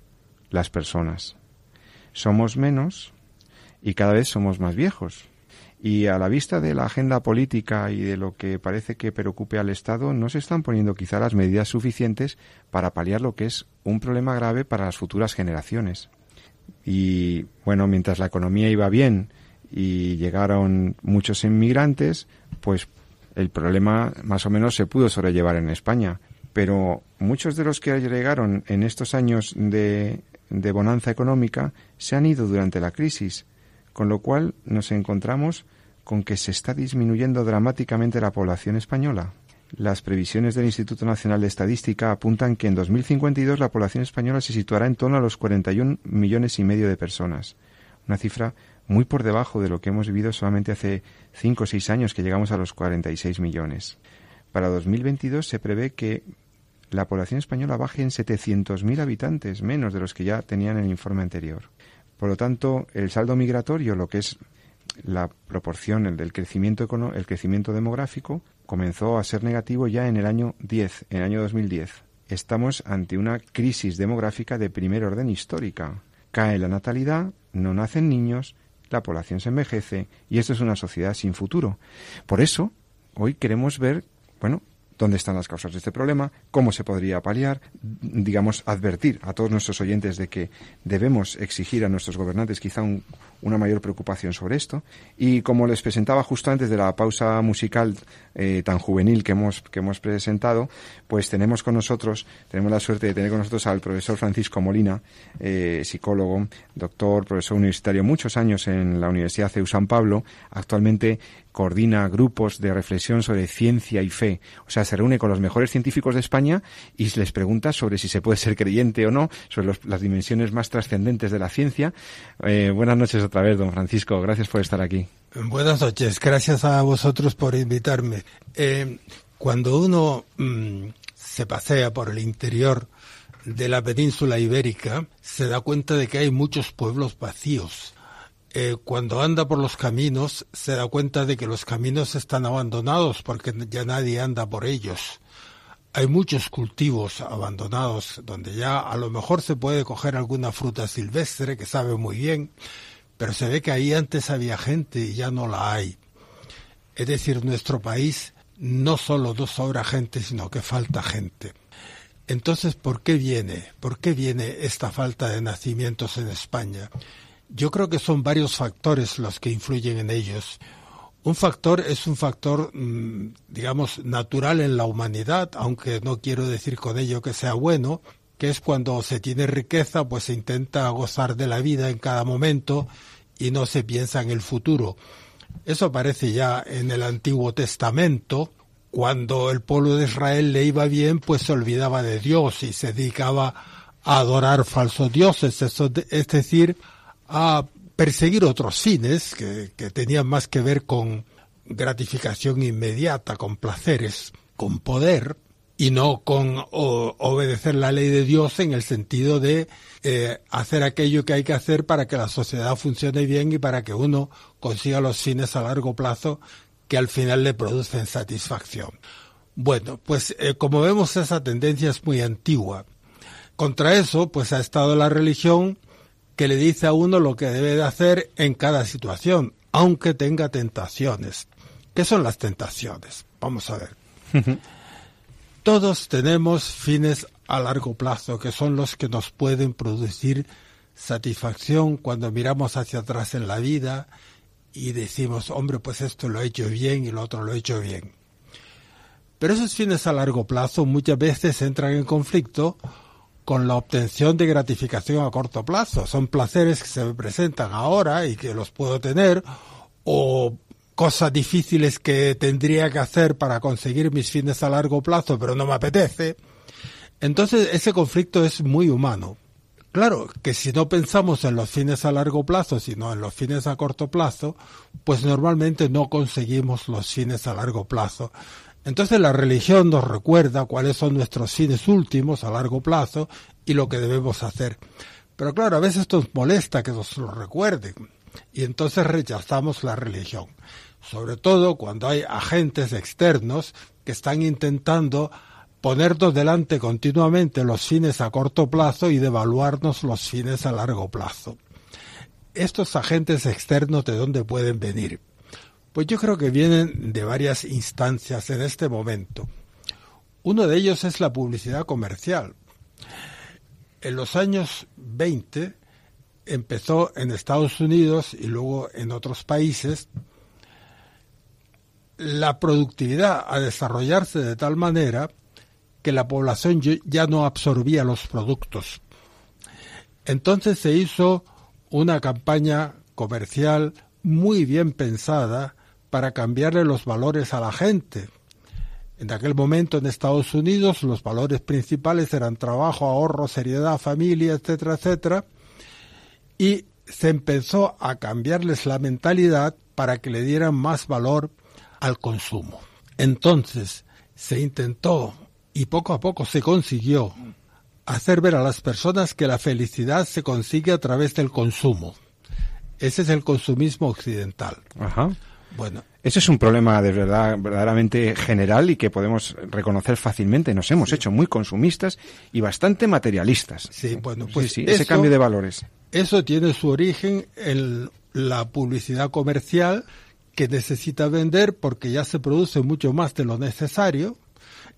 las personas. Somos menos y cada vez somos más viejos. Y a la vista de la agenda política y de lo que parece que preocupe al Estado, no se están poniendo quizá las medidas suficientes para paliar lo que es un problema grave para las futuras generaciones. Y bueno, mientras la economía iba bien y llegaron muchos inmigrantes, pues el problema más o menos se pudo sobrellevar en España. Pero muchos de los que llegaron en estos años de, de bonanza económica se han ido durante la crisis, con lo cual nos encontramos con que se está disminuyendo dramáticamente la población española. Las previsiones del Instituto Nacional de Estadística apuntan que en 2052 la población española se situará en torno a los 41 millones y medio de personas, una cifra muy por debajo de lo que hemos vivido solamente hace 5 o 6 años que llegamos a los 46 millones. Para 2022 se prevé que la población española baje en 700.000 habitantes, menos de los que ya tenían el informe anterior. Por lo tanto, el saldo migratorio, lo que es la proporción el del crecimiento, el crecimiento demográfico comenzó a ser negativo ya en el año 10, en el año 2010. Estamos ante una crisis demográfica de primer orden histórica. Cae la natalidad, no nacen niños, la población se envejece y esto es una sociedad sin futuro. Por eso, hoy queremos ver, bueno, dónde están las causas de este problema, cómo se podría paliar, digamos, advertir a todos nuestros oyentes de que debemos exigir a nuestros gobernantes quizá una mayor preocupación sobre esto. Y como les presentaba justo antes de la pausa musical eh, tan juvenil que hemos, que hemos presentado, pues tenemos con nosotros, tenemos la suerte de tener con nosotros al profesor Francisco Molina, eh, psicólogo, doctor, profesor universitario, muchos años en la Universidad CEU San Pablo, actualmente coordina grupos de reflexión sobre ciencia y fe. O sea, se reúne con los mejores científicos de España y les pregunta sobre si se puede ser creyente o no, sobre las dimensiones más trascendentes de la ciencia. Eh, buenas noches otra vez, don Francisco. Gracias por estar aquí. Buenas noches. Gracias a vosotros por invitarme. Eh, cuando uno mm, se pasea por el interior de la península ibérica, se da cuenta de que hay muchos pueblos vacíos eh, cuando anda por los caminos se da cuenta de que los caminos están abandonados porque ya nadie anda por ellos. Hay muchos cultivos abandonados donde ya a lo mejor se puede coger alguna fruta silvestre que sabe muy bien, pero se ve que ahí antes había gente y ya no la hay. Es decir, nuestro país no solo no sobra gente, sino que falta gente. Entonces, ¿por qué viene? ¿Por qué viene esta falta de nacimientos en España? Yo creo que son varios factores los que influyen en ellos. Un factor es un factor, mm, digamos, natural en la humanidad, aunque no quiero decir con ello que sea bueno, que es cuando se tiene riqueza, pues se intenta gozar de la vida en cada momento y no se piensa en el futuro. Eso aparece ya en el Antiguo Testamento, cuando el pueblo de Israel le iba bien, pues se olvidaba de Dios y se dedicaba a adorar falsos dioses, es decir, a perseguir otros fines que, tenían más que ver con gratificación inmediata, con placeres, con poder, y no con obedecer la ley de Dios en el sentido de eh, hacer aquello que hay que hacer para que la sociedad funcione bien y para que uno consiga los fines a largo plazo que al final le producen satisfacción. Bueno, pues eh, como vemos esa tendencia es muy antigua. Contra eso, pues ha estado la religión que le dice a uno lo que debe de hacer en cada situación, aunque tenga tentaciones. ¿Qué son las tentaciones? Vamos a ver. Todos tenemos fines a largo plazo, que son los que nos pueden producir satisfacción cuando miramos hacia atrás en la vida y decimos, hombre, pues esto lo he hecho bien y lo otro lo he hecho bien. Pero esos fines a largo plazo muchas veces entran en conflicto con la obtención de gratificación a corto plazo. Son placeres que se me presentan ahora y que los puedo tener, o cosas difíciles que tendría que hacer para conseguir mis fines a largo plazo, pero no me apetece. Entonces ese conflicto es muy humano. Claro que si no pensamos en los fines a largo plazo, sino en los fines a corto plazo, pues normalmente no conseguimos los fines a largo plazo. Entonces la religión nos recuerda cuáles son nuestros fines últimos a largo plazo y lo que debemos hacer. Pero claro, a veces nos molesta que nos lo recuerden y entonces rechazamos la religión, sobre todo cuando hay agentes externos que están intentando ponernos delante continuamente los fines a corto plazo y devaluarnos los fines a largo plazo. Estos agentes externos de dónde pueden venir? Pues yo creo que vienen de varias instancias en este momento. Uno de ellos es la publicidad comercial. En los años 20 empezó en Estados Unidos y luego en otros países la productividad a desarrollarse de tal manera que la población ya no absorbía los productos. Entonces se hizo una campaña comercial muy bien pensada para cambiarle los valores a la gente. En aquel momento en Estados Unidos los valores principales eran trabajo, ahorro, seriedad, familia, etcétera, etcétera, y se empezó a cambiarles la mentalidad para que le dieran más valor al consumo. Entonces se intentó y poco a poco se consiguió hacer ver a las personas que la felicidad se consigue a través del consumo. Ese es el consumismo occidental. Ajá. Bueno, ese es un problema de verdad verdaderamente general y que podemos reconocer fácilmente. Nos hemos hecho muy consumistas y bastante materialistas. Sí, bueno, pues sí, ese cambio de valores. Eso tiene su origen en la publicidad comercial que necesita vender porque ya se produce mucho más de lo necesario.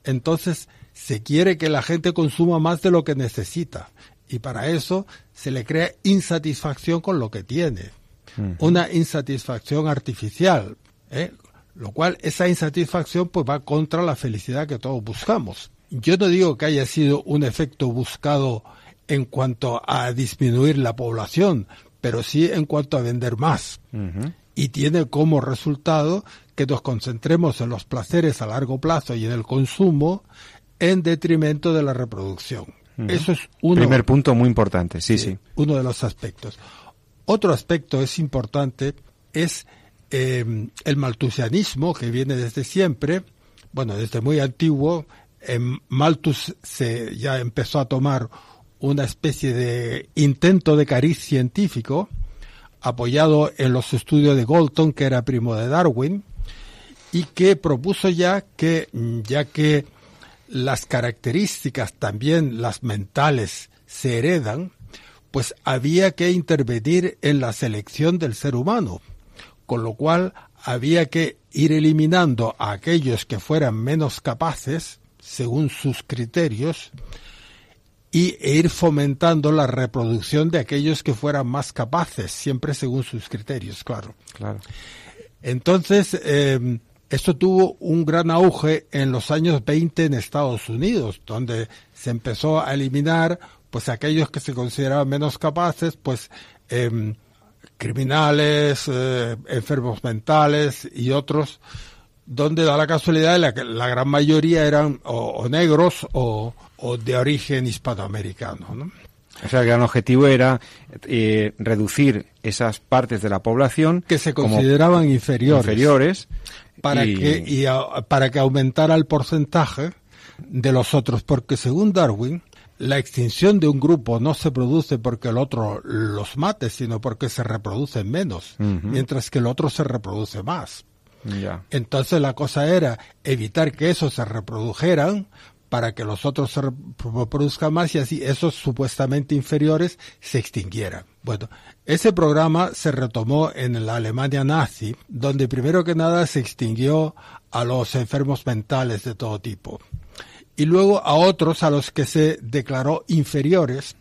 Entonces se quiere que la gente consuma más de lo que necesita y para eso se le crea insatisfacción con lo que tiene una insatisfacción artificial, ¿eh? lo cual esa insatisfacción pues va contra la felicidad que todos buscamos. Yo no digo que haya sido un efecto buscado en cuanto a disminuir la población, pero sí en cuanto a vender más. Y tiene como resultado que nos concentremos en los placeres a largo plazo y en el consumo en detrimento de la reproducción. Eso es un primer punto muy importante, sí, sí. Uno de los aspectos. Otro aspecto es importante es em, el maltusianismo que viene desde siempre, bueno, desde muy antiguo. En Malthus se ya empezó a tomar una especie de intento de cariz científico apoyado en los estudios de Galton, que era primo de Darwin, y que propuso ya que, ya que las características también las mentales se heredan, pues había que intervenir en la selección del ser humano, con lo cual había que ir eliminando a aquellos que fueran menos capaces, según sus criterios, y e ir fomentando la reproducción de aquellos que fueran más capaces, siempre según sus criterios, claro. Claro. Entonces, eh, esto tuvo un gran auge en los años 20 en Estados Unidos, donde se empezó a eliminar pues aquellos que se consideraban menos capaces, pues em, criminales, eh, enfermos mentales y otros, donde da la casualidad de la que la gran mayoría eran o, negros o, de origen hispanoamericano. ¿no? O sea, el gran objetivo era eh, reducir esas partes de la población que se consideraban inferiores, inferiores para que y para que aumentara el porcentaje de los otros, porque según Darwin la extinción de un grupo no se produce porque el otro los mate, sino porque se reproducen menos, mientras que el otro se reproduce más. Entonces la cosa era evitar que esos se reprodujeran para que los otros se reproduzcan más y así esos supuestamente inferiores se extinguieran. Bueno, ese programa se retomó en la Alemania nazi, donde primero que nada se extinguió a los enfermos mentales de todo tipo y luego a otros a los que se declaró inferiores,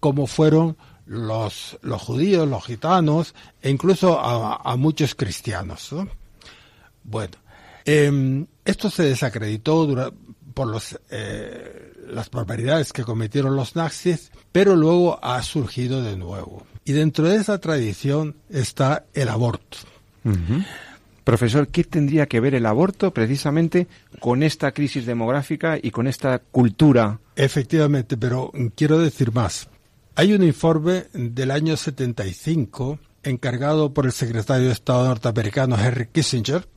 como fueron los, los judíos, los gitanos e incluso a, muchos cristianos. Bueno, em, esto se desacreditó por los, eh, las barbaridades que cometieron los nazis, pero luego ha surgido de nuevo. Y dentro de esa tradición está el aborto. Profesor, ¿qué tendría que ver el aborto precisamente con esta crisis demográfica y con esta cultura? Efectivamente, pero quiero decir más. Hay un informe del año 75 encargado por el secretario de Estado norteamericano Henry Kissinger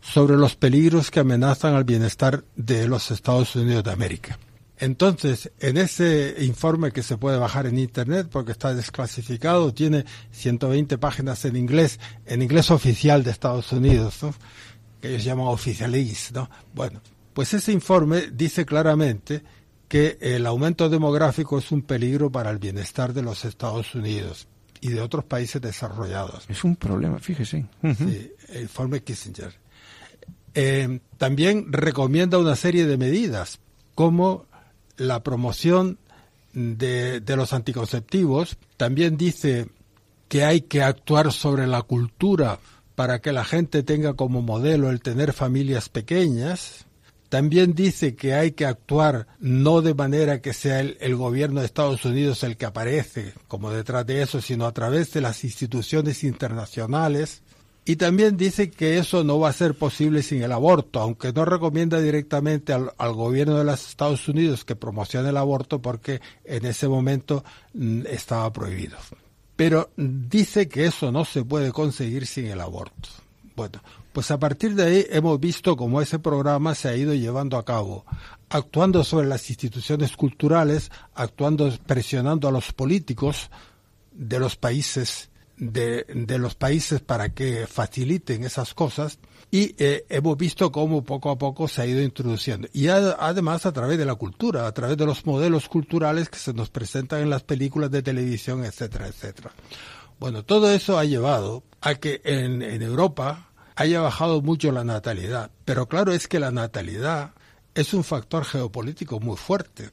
sobre los peligros que amenazan al bienestar de los Estados Unidos de América. Entonces, en ese informe que se puede bajar en Internet, porque está desclasificado, tiene 120 páginas en inglés, en inglés oficial de Estados Unidos, ¿no? que ellos llaman oficialís, ¿no? Bueno, pues ese informe dice claramente que el aumento demográfico es un peligro para el bienestar de los Estados Unidos y de otros países desarrollados. Es un problema, fíjese. Sí, el informe Kissinger. Eh, también recomienda una serie de medidas, como la promoción de, los anticonceptivos. También dice que hay que actuar sobre la cultura para que la gente tenga como modelo el tener familias pequeñas. También dice que hay que actuar no de manera que sea el, el, gobierno de Estados Unidos el que aparece como detrás de eso, sino a través de las instituciones internacionales. Y también dice que eso no va a ser posible sin el aborto, aunque no recomienda directamente al, al gobierno de los Estados Unidos que promocione el aborto porque en ese momento mm, estaba prohibido. Pero dice que eso no se puede conseguir sin el aborto. Bueno, pues a partir de ahí hemos visto cómo ese programa se ha ido llevando a cabo, actuando sobre las instituciones culturales, actuando, presionando a los políticos de los países, de, de los países para que faciliten esas cosas, y eh, hemos visto cómo poco a poco se ha ido introduciendo. Y además a través de la cultura, a través de los modelos culturales que se nos presentan en las películas de televisión, etcétera, etcétera. Bueno, todo eso ha llevado a que en, en Europa haya bajado mucho la natalidad. Pero claro es que la natalidad es un factor geopolítico muy fuerte.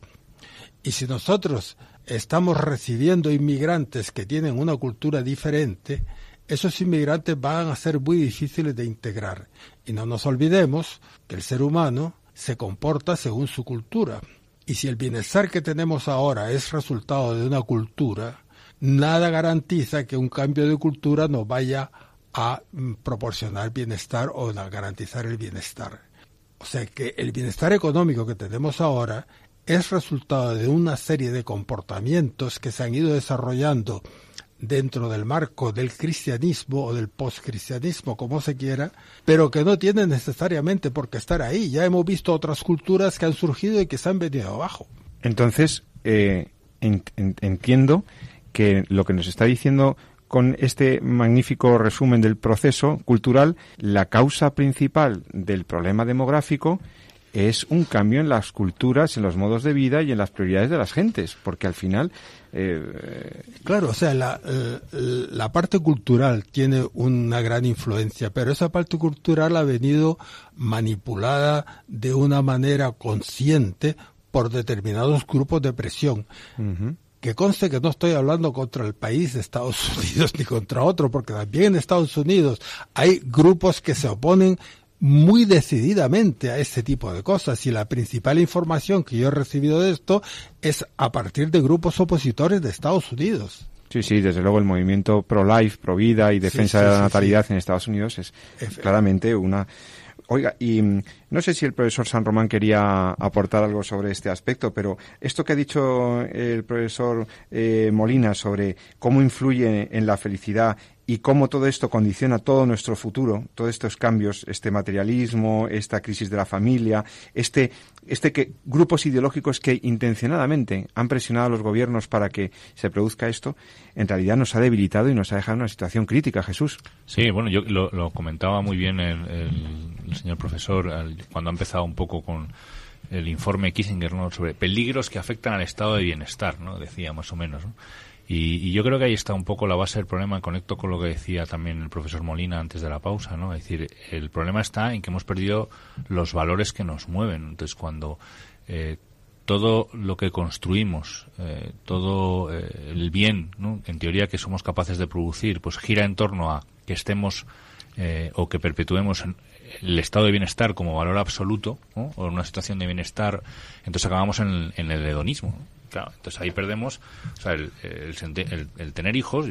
Y si nosotros estamos recibiendo inmigrantes que tienen una cultura diferente, esos inmigrantes van a ser muy difíciles de integrar. Y no nos olvidemos que el ser humano se comporta según su cultura. Y si el bienestar que tenemos ahora es resultado de una cultura, nada garantiza que un cambio de cultura nos vaya a proporcionar bienestar o a garantizar el bienestar. O sea que el bienestar económico que tenemos ahora es resultado de una serie de comportamientos que se han ido desarrollando dentro del marco del cristianismo o del postcristianismo, como se quiera, pero que no tienen necesariamente por qué estar ahí. Ya hemos visto otras culturas que han surgido y que se han venido abajo. Entonces, eh, en, en, entiendo que lo que nos está diciendo con este magnífico resumen del proceso cultural, la causa principal del problema demográfico es un cambio en las culturas, en los modos de vida y en las prioridades de las gentes, porque al final... Eh, claro, o sea, la, la parte cultural tiene una gran influencia, pero esa parte cultural ha venido manipulada de una manera consciente por determinados grupos de presión. Uh -huh que conste que no estoy hablando contra el país de Estados <laughs> Unidos ni contra otro, porque también en Estados Unidos hay grupos que se oponen muy decididamente a este tipo de cosas y la principal información que yo he recibido de esto es a partir de grupos opositores de Estados Unidos. Sí, sí, desde luego el movimiento pro-life, pro-vida y defensa sí, sí, de la natalidad sí, en Estados Unidos es claramente una... Oiga, y no sé si el profesor San Román quería aportar algo sobre este aspecto, pero esto que ha dicho el profesor eh, Molina sobre cómo influye en la felicidad y cómo todo esto condiciona todo nuestro futuro, todos estos cambios, este materialismo, esta crisis de la familia, este, este que grupos ideológicos que intencionadamente han presionado a los gobiernos para que se produzca esto, en realidad nos ha debilitado y nos ha dejado en una situación crítica, Jesús. Sí, bueno, yo lo, comentaba muy bien el, el, señor profesor cuando ha empezado un poco con el informe Kissinger sobre peligros que afectan al estado de bienestar, ¿no? decía más o menos. ¿no? Y, y, yo creo que ahí está un poco la base del problema. Conecto con lo que decía también el profesor Molina antes de la pausa, ¿no? Es decir, el problema está en que hemos perdido los valores que nos mueven. Entonces, cuando eh, todo lo que construimos, eh, todo eh, el bien, ¿no? en teoría que somos capaces de producir, pues gira en torno a que estemos eh, o que perpetuemos el estado de bienestar como valor absoluto, ¿no? o en una situación de bienestar, entonces acabamos en, en el hedonismo. Claro, entonces ahí perdemos, o sea, el, el, el, el, tener hijos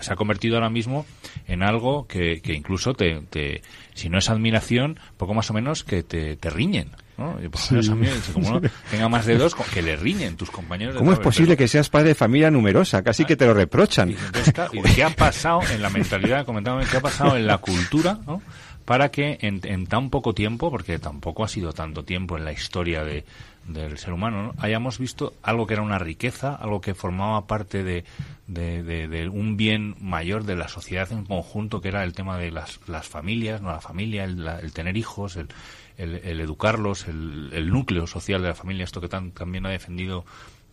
se ha convertido ahora mismo en algo que, que incluso te, te, si no es admiración, poco más o menos que te, te riñen. ¿no? Y por sí. a mí, como uno tenga más dedos, que le riñen tus compañeros. ¿Cómo es posible que seas padre de familia numerosa? Casi ah, que te lo reprochan. Y, entonces, claro, ¿y qué ha pasado en la mentalidad? Comentaba, ¿qué ha pasado en la cultura? ¿no? Para que en, en, tan poco tiempo, porque tampoco ha sido tanto tiempo en la historia de, del ser humano, ¿no? hayamos visto algo que era una riqueza, algo que formaba parte de, de, de- de un bien mayor de la sociedad en conjunto, que era el tema de las, las familias, no la familia, el, la- el tener hijos, el, el- el educarlos, el, núcleo social de la familia, esto que tan, también ha defendido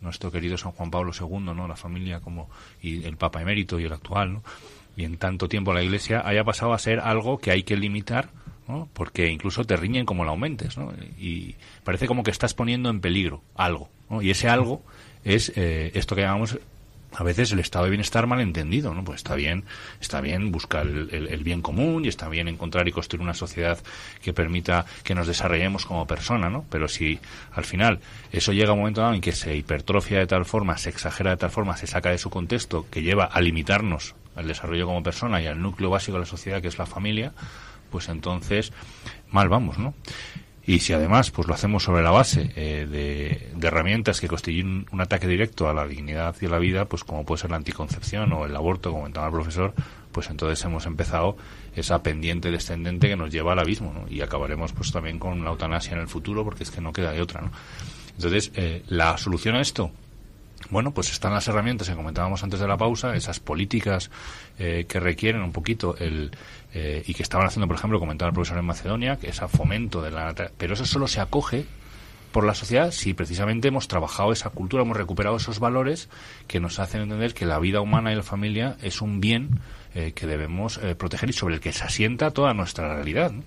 nuestro querido San Juan Pablo II, ¿no? La familia como y el Papa emérito y el actual, ¿no? Y en tanto tiempo la Iglesia haya pasado a ser algo que hay que limitar. Porque incluso te riñen como lo aumentes, ¿no? Y parece como que estás poniendo en peligro algo, ¿no? Y ese algo es eh, esto que llamamos a veces el estado de bienestar malentendido, ¿no? Pues está bien, está bien buscar el, el- el bien común y está bien encontrar y construir una sociedad que permita que nos desarrollemos como persona, ¿no? Pero si al final eso llega a un momento dado en que se hipertrofia de tal forma, se exagera de tal forma, se saca de su contexto, que lleva a limitarnos al desarrollo como persona y al núcleo básico de la sociedad que es la familia, pues entonces mal vamos, ¿no? Y si además pues lo hacemos sobre la base eh, de, de herramientas que constituyen un ataque directo a la dignidad y a la vida, pues como puede ser la anticoncepción o el aborto, como comentaba el profesor, pues entonces hemos empezado esa pendiente descendente que nos lleva al abismo, ¿no? Y acabaremos pues también con la eutanasia en el futuro porque es que no queda de otra, ¿no? Entonces, eh, la solución a esto, bueno, pues están las herramientas que comentábamos antes de la pausa, esas políticas eh, que requieren un poquito el eh, y que estaban haciendo, por ejemplo, comentaba el profesor en Macedonia, que es a fomento de la pero eso solo se acoge por la sociedad si precisamente hemos trabajado esa cultura, hemos recuperado esos valores que nos hacen entender que la vida humana y la familia es un bien eh, que debemos eh, proteger y sobre el que se asienta toda nuestra realidad. ¿no?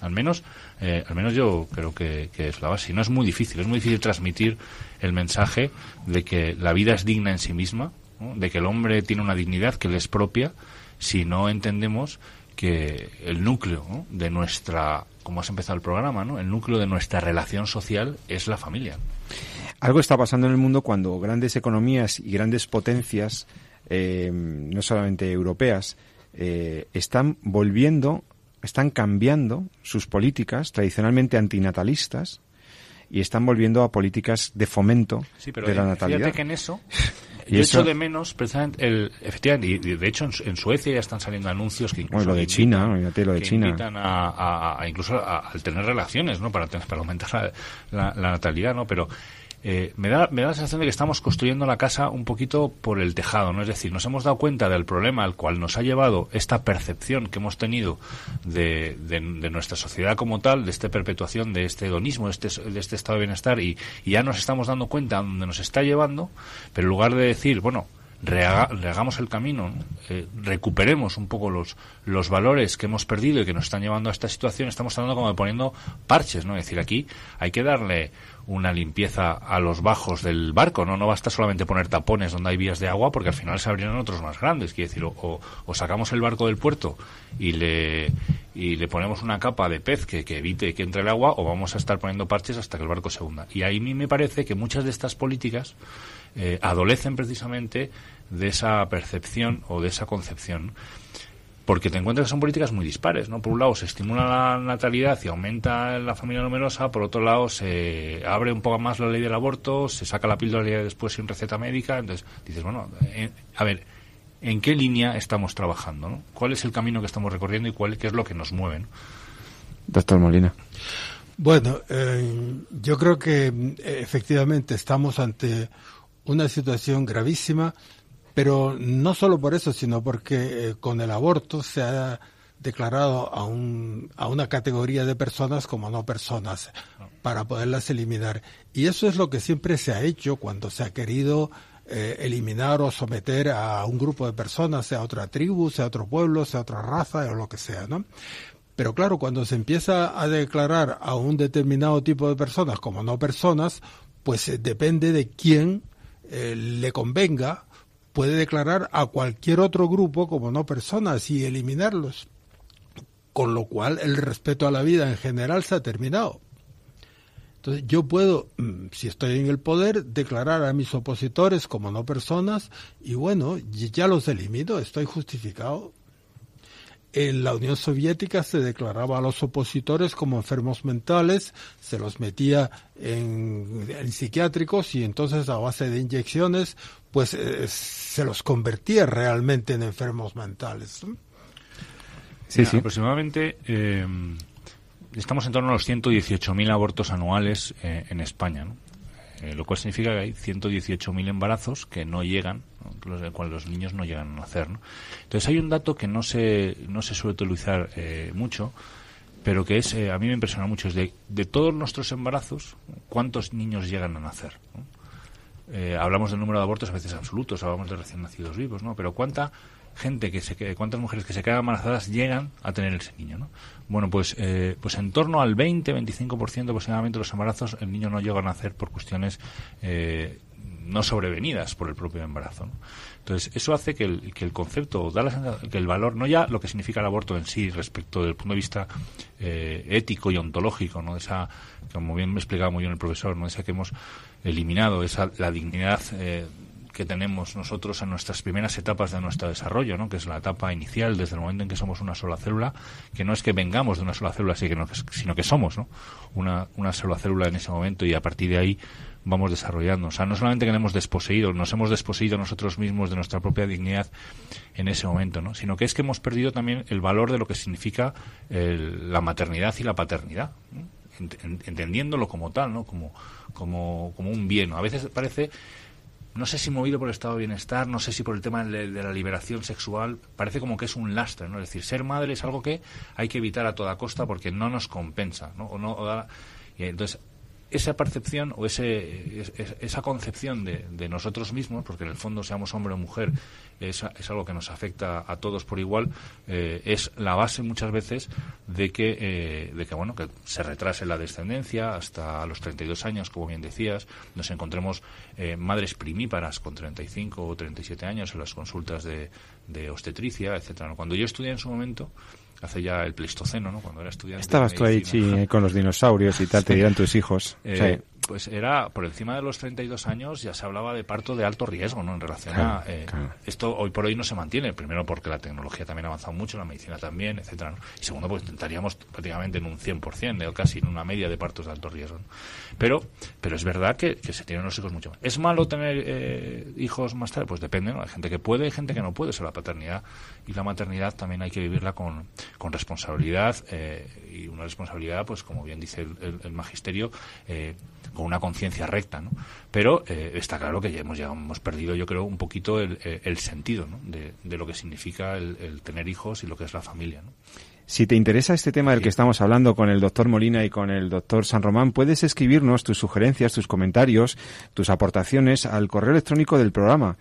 Al menos, eh, al menos yo creo que, que es la base. No es muy difícil, es muy difícil transmitir el mensaje de que la vida es digna en sí misma, de que el hombre tiene una dignidad que le es propia, si no entendemos que el núcleo de nuestra, como has empezado el programa, ¿no? el núcleo de nuestra relación social es la familia. Algo está pasando en el mundo cuando grandes economías y grandes potencias, eh, no solamente europeas, eh, están volviendo, están cambiando sus políticas tradicionalmente antinatalistas y están volviendo a políticas de fomento Sí, pero de la eh, natalidad. fíjate que en eso <laughs> Y yo eso- echo de menos precisamente el efectivamente y de hecho en, Su- en Suecia ya están saliendo anuncios que incluso Bueno, lo de China, invitan- lo de que China. invitan a, a- a- incluso a, a tener relaciones no para, tener- para aumentar la, la- la natalidad no pero eh, me da me da la sensación de que estamos construyendo la casa un poquito por el tejado no es decir nos hemos dado cuenta del problema al cual nos ha llevado esta percepción que hemos tenido de, de- nuestra sociedad como tal de esta perpetuación de este hedonismo de este, de este estado de bienestar y, ya nos estamos dando cuenta a dónde nos está llevando pero en lugar de decir bueno rehaga- rehagamos el camino, ¿no? Eh, recuperemos un poco los, los valores que hemos perdido y que nos están llevando a esta situación, estamos hablando como de poniendo parches, ¿no? Es decir, aquí hay que darle una limpieza a los bajos del barco, ¿no? No basta solamente poner tapones donde hay vías de agua porque al final se abrirán otros más grandes, quiere decir, o, sacamos el barco del puerto y le, y le ponemos una capa de pez que, que evite que entre el agua o vamos a estar poniendo parches hasta que el barco se hunda. Y ahí a mí me parece que muchas de estas políticas eh, adolecen precisamente de esa percepción o de esa concepción porque te encuentras que son políticas muy dispares, ¿no? Por un lado se estimula la natalidad y aumenta la familia numerosa, por otro lado se abre un poco más la ley del aborto, se saca la píldora después sin receta médica, entonces dices, bueno, eh, a ver, ¿en qué línea estamos trabajando, no? ¿Cuál es el camino que estamos recorriendo y cuál qué es lo que nos mueve? no? Doctor Molina. Bueno, eh, yo creo que mm, efectivamente estamos ante una situación gravísima, pero no solo por eso, sino porque eh, con el aborto se ha declarado a, un, a una categoría de personas como no personas para poderlas eliminar. Y eso es lo que siempre se ha hecho cuando se ha querido eh, eliminar o someter a un grupo de personas, sea otra tribu, sea otro pueblo, sea otra raza o lo que sea, ¿no? Pero claro, cuando se empieza a declarar a un determinado tipo de personas como no personas, pues eh, depende de quién eh, le convenga, puede declarar a cualquier otro grupo como no personas y eliminarlos. Con lo cual el respeto a la vida en general se ha terminado. Entonces yo puedo, mm, si estoy en el poder, declarar a mis opositores como no personas y bueno, ya los elimino, estoy justificado. En la Unión Soviética se declaraba a los opositores como enfermos mentales, se los metía en, en psiquiátricos y entonces a base de inyecciones pues eh, se los convertía realmente en enfermos mentales. Sí, Mira, sí. Aproximadamente, eh, estamos en torno a los 118.000 abortos anuales eh, en España, ¿no? Eh, lo cual significa que hay 118.000 embarazos que no llegan, ¿no? los, cuales los niños no llegan a nacer. ¿no? Entonces hay un dato que no se, no se suele utilizar eh, mucho, pero que es, a mí me impresiona mucho, es de, de todos nuestros embarazos, ¿cuántos niños llegan a nacer? Hablamos del número de abortos a veces absolutos, hablamos de recién nacidos vivos, ¿no? Pero ¿cuánta gente que se cuántas mujeres que se quedan embarazadas llegan a tener ese niño, ¿no? Bueno, pues eh, pues en torno al 20-25% aproximadamente de los embarazos el niño no llega a nacer por cuestiones eh, no sobrevenidas por el propio embarazo. ¿no? Entonces, eso hace que el, que el concepto, da la, que el valor, no ya lo que significa el aborto en sí respecto del punto de vista eh, ético y ontológico, ¿no? esa, como bien me explicaba muy bien el profesor, ¿no? esa que hemos eliminado, esa la dignidad eh, que tenemos nosotros en nuestras primeras etapas de nuestro desarrollo, ¿no? que es la etapa inicial, desde el momento en que somos una sola célula, que no es que vengamos de una sola célula, sino que somos ¿no? una, sola célula en ese momento y a partir de ahí vamos desarrollando. O sea, no solamente que hemos desposeído, nos hemos desposeído nosotros mismos de nuestra propia dignidad en ese momento, ¿no? sino que es que hemos perdido también el valor de lo que significa la maternidad y la paternidad. entendiéndolo como tal, ¿no? Como, como, como un bien. A veces parece no sé si movido por el estado de bienestar, no sé si por el tema de, la liberación sexual, parece como que es un lastre, ¿no? Es decir, ser madre es algo que hay que evitar a toda costa porque no nos compensa, ¿no? O no y entonces, esa percepción o ese, esa concepción de, de, nosotros mismos, porque en el fondo seamos hombre o mujer, es, es algo que nos afecta a todos por igual, eh, es la base muchas veces de que, eh, de que, bueno, que se retrase la descendencia hasta los 32 años, como bien decías, nos encontremos eh, madres primíparas con 35 o 37 años en las consultas de, de obstetricia, etcétera. Cuando yo estudié en su momento, hace ya el Pleistoceno, ¿no? Cuando era estudiante. Estabas tú ahí, sí, con los dinosaurios y tal, te dirán tus hijos. <laughs> Eh, pues era por encima de los 32 años ya se hablaba de parto de alto riesgo, ¿no? En relación a eh, esto hoy por hoy no se mantiene. Primero porque la tecnología también ha avanzado mucho, la medicina también, etcétera. Y segundo, pues intentaríamos prácticamente en un 100%, o casi en una media de partos de alto riesgo. Pero pero es verdad que, se tienen los hijos mucho más. ¿Es malo tener eh, hijos más tarde? Pues depende, ¿no? Hay gente que puede, hay gente que no puede. ser la paternidad y la maternidad también hay que vivirla con, con responsabilidad eh, y una responsabilidad, pues como bien dice el, magisterio, eh, con una conciencia recta, ¿no? Pero eh, está claro que ya hemos, ya hemos perdido, yo creo, un poquito el, sentido de, lo que significa el, tener hijos y lo que es la familia, ¿no? Si te interesa este tema del que estamos hablando con el doctor Molina y con el doctor San Román, puedes escribirnos tus sugerencias, tus comentarios, tus aportaciones al correo electrónico del programa.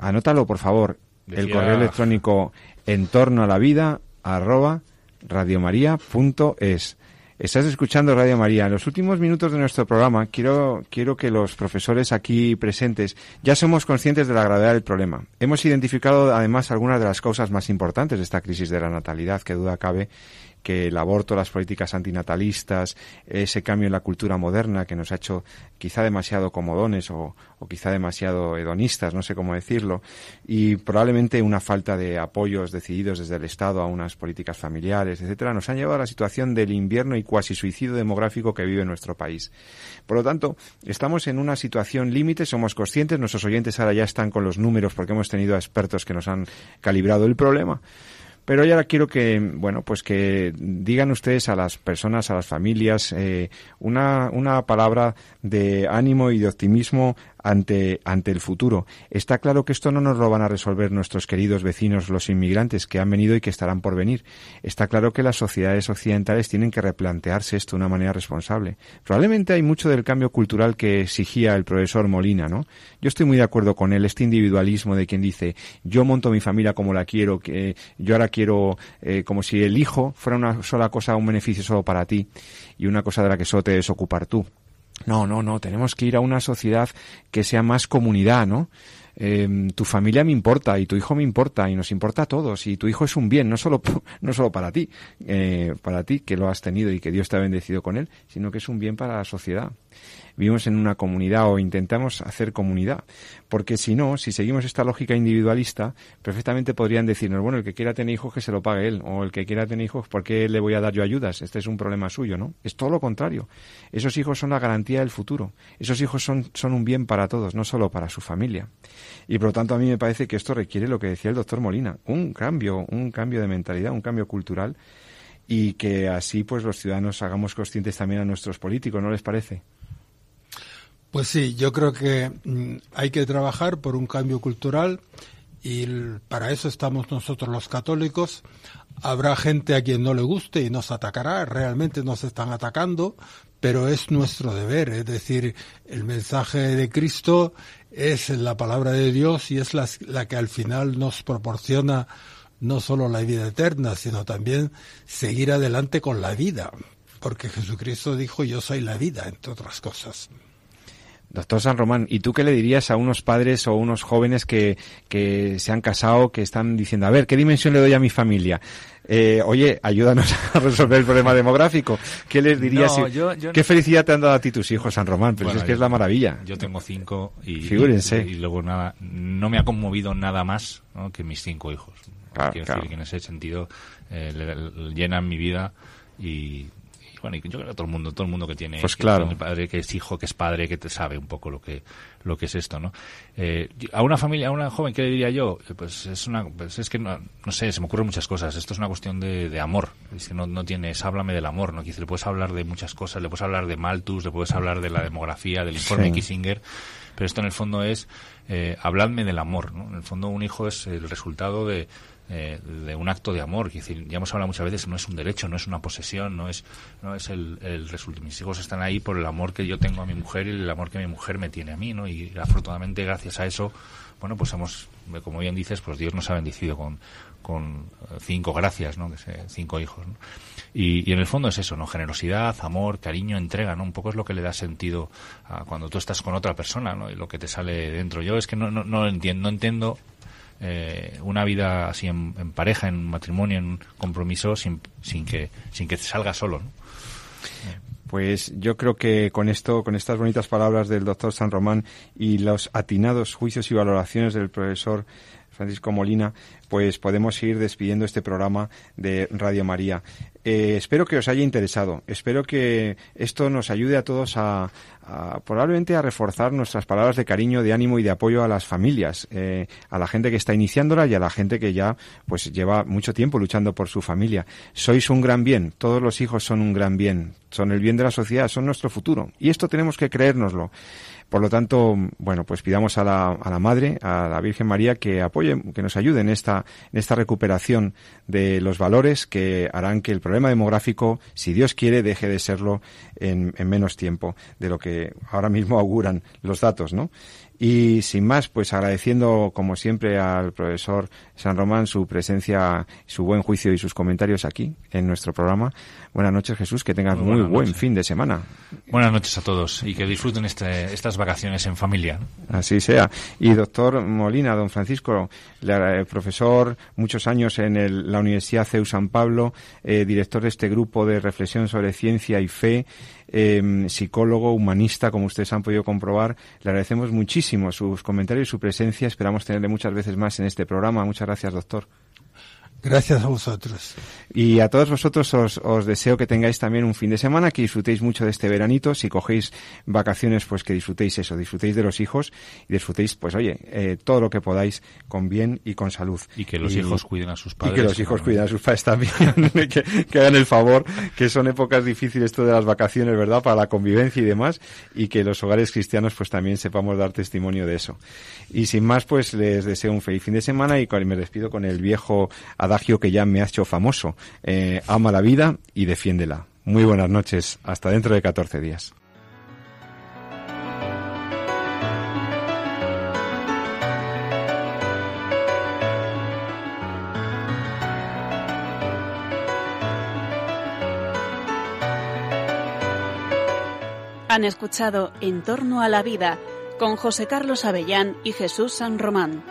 Anótalo, por favor. El correo electrónico en torno a la vida radiomaria.es. Estás escuchando Radio María. En los últimos minutos de nuestro programa quiero, quiero que los profesores aquí presentes ya somos conscientes de la gravedad del problema. Hemos identificado además algunas de las causas más importantes de esta crisis de la natalidad, que duda cabe que el aborto, las políticas antinatalistas, ese cambio en la cultura moderna que nos ha hecho quizá demasiado comodones o, quizá demasiado hedonistas, no sé cómo decirlo, y probablemente una falta de apoyos decididos desde el Estado a unas políticas familiares, etcétera, nos han llevado a la situación del invierno y cuasi suicidio demográfico que vive nuestro país. Por lo tanto, estamos en una situación límite, somos conscientes, nuestros oyentes ahora ya están con los números porque hemos tenido expertos que nos han calibrado el problema. Pero yo ahora quiero que, bueno, pues que digan ustedes a las personas, a las familias, eh, una, una palabra de ánimo y de optimismo ante, ante el futuro. Está claro que esto no nos lo van a resolver nuestros queridos vecinos, los inmigrantes que han venido y que estarán por venir. Está claro que las sociedades occidentales tienen que replantearse esto de una manera responsable. Probablemente hay mucho del cambio cultural que exigía el profesor Molina, ¿no? Yo estoy muy de acuerdo con él, este individualismo de quien dice, yo monto mi familia como la quiero, que yo ahora quiero, eh, como si el hijo fuera una sola cosa, un beneficio solo para ti y una cosa de la que solo te desocupar ocupar tú. No, no, no, tenemos que ir a una sociedad que sea más comunidad, ¿no? Eh, tu familia me importa y tu hijo me importa y nos importa a todos y tu hijo es un bien, no solo, <laughs> no solo para ti, eh, para ti que lo has tenido y que Dios te ha bendecido con él, sino que es un bien para la sociedad vivimos en una comunidad o intentamos hacer comunidad. Porque si no, si seguimos esta lógica individualista, perfectamente podrían decirnos, bueno, el que quiera tener hijos que se lo pague él, o el que quiera tener hijos, ¿por qué le voy a dar yo ayudas? Este es un problema suyo, ¿no? Es todo lo contrario. Esos hijos son la garantía del futuro. Esos hijos son, son un bien para todos, no solo para su familia. Y por lo tanto a mí me parece que esto requiere lo que decía el doctor Molina, un cambio, un cambio de mentalidad, un cambio cultural y que así pues los ciudadanos hagamos conscientes también a nuestros políticos, ¿no les parece? Pues sí, yo creo que mm, hay que trabajar por un cambio cultural y para eso estamos nosotros los católicos. Habrá gente a quien no le guste y nos atacará, realmente nos están atacando, pero es nuestro deber, es decir, el mensaje de Cristo es la palabra de Dios y es la, la que al final nos proporciona no solo la vida eterna, sino también seguir adelante con la vida, porque Jesucristo dijo yo soy la vida, entre otras cosas. Doctor San Román, ¿y tú qué le dirías a unos padres o unos jóvenes que, que se han casado, que están diciendo, a ver, ¿qué dimensión le doy a mi familia? Eh, oye, ayúdanos <laughs> a resolver el problema demográfico. ¿Qué les dirías? ¿Qué felicidad te han dado a ti tus hijos, San Román? Pero es que es la maravilla. Yo tengo cinco y, Figúrense. y, luego nada, no me ha conmovido nada más que mis cinco hijos. Claro, Quiero claro. decir que en ese sentido eh, le- le- llenan mi vida y bueno, y yo creo que todo el mundo, todo el mundo que tiene, Pues que claro. padre, que es hijo, que es padre, que te sabe un poco lo que, lo que es esto, ¿no? Eh, a una familia, a una joven, ¿qué le diría yo? Eh, Pues es una, pues es que no, no sé, se me ocurren muchas cosas. Esto es una cuestión de, de amor. Es que no, no tienes, háblame del amor, ¿no? Decir, le puedes hablar de muchas cosas, le puedes hablar de Malthus, le puedes hablar de la demografía, del informe Sí. Kissinger, pero esto en el fondo es, eh, habladme del amor, ¿no? En el fondo un hijo es el resultado de, eh, de un acto de amor. Quiere decir, ya hemos hablado muchas veces, no es un derecho, no es una posesión, no es, no es el, resultado. Mis hijos están ahí por el amor que yo tengo a mi mujer y el amor que mi mujer me tiene a mí, ¿no? Y afortunadamente gracias a eso, bueno, pues hemos, como bien dices, pues Dios nos ha bendecido con, con eh, cinco gracias, ¿no? Que cinco hijos, ¿no? Y, y en el fondo es eso, ¿no? Generosidad, amor, cariño, entrega, ¿no? Un poco es lo que le da sentido a cuando tú estás con otra persona, ¿no? Y lo que te sale dentro. Yo es que no, no, no entiendo, no entiendo eh, una vida así en, en pareja, en matrimonio, en compromiso, sin, sin que sin que salga solo, ¿no? Pues yo creo que con esto, con estas bonitas palabras del doctor San Román y los atinados juicios y valoraciones del profesor Francisco Molina, pues podemos ir despidiendo este programa de Radio María. Eh, espero que os haya interesado. Espero que esto nos ayude a todos a, a- probablemente a reforzar nuestras palabras de cariño, de ánimo y de apoyo a las familias, eh, a la gente que está iniciándola y a la gente que ya pues lleva mucho tiempo luchando por su familia. Sois un gran bien. Todos los hijos son un gran bien. Son el bien de la sociedad, son nuestro futuro. Y esto tenemos que creérnoslo. Por lo tanto, bueno, pues pidamos a la, a la Madre, a la Virgen María, que apoye, que nos ayude en esta, en esta recuperación de los valores que harán que el problema demográfico, si Dios quiere, deje de serlo en, en menos tiempo de lo que ahora mismo auguran los datos, ¿no? Y sin más, pues agradeciendo como siempre al profesor San Román su presencia, su buen juicio y sus comentarios aquí en nuestro programa. Buenas noches Jesús, que tengas Muy buen fin de semana. Buenas noches a todos y que disfruten este- estas vacaciones en familia. Así sea. Y doctor Molina, don Francisco, la- eh, profesor muchos años en el- la Universidad CEU San Pablo, eh, director de este grupo de reflexión sobre ciencia y fe, eh, psicólogo, humanista, como ustedes han podido comprobar. Le agradecemos muchísimo sus comentarios y su presencia. Esperamos tenerle muchas veces más en este programa. Muchas gracias, doctor. Gracias a vosotros. Y a todos vosotros os, os deseo que tengáis también un fin de semana, que disfrutéis mucho de este veranito. Si cogéis vacaciones, pues que disfrutéis eso, disfrutéis de los hijos y disfrutéis, pues oye, eh, todo lo que podáis con bien y con salud. Y que los hijos cuiden a sus Y padres. que los hijos ¿no? cuiden a sus padres también, <laughs> que, que hagan el favor, que son épocas difíciles esto de las vacaciones, ¿verdad? Para la convivencia y demás, y que los hogares cristianos pues también sepamos dar testimonio de eso. Y sin más, pues les deseo un feliz fin de semana y con- me despido con el viejo adagio que ya me ha hecho famoso. Eh, ama la vida y defiéndela. Muy buenas noches. Hasta dentro de 14 días. Han escuchado En torno a la vida con José Carlos Avellán y Jesús San Román.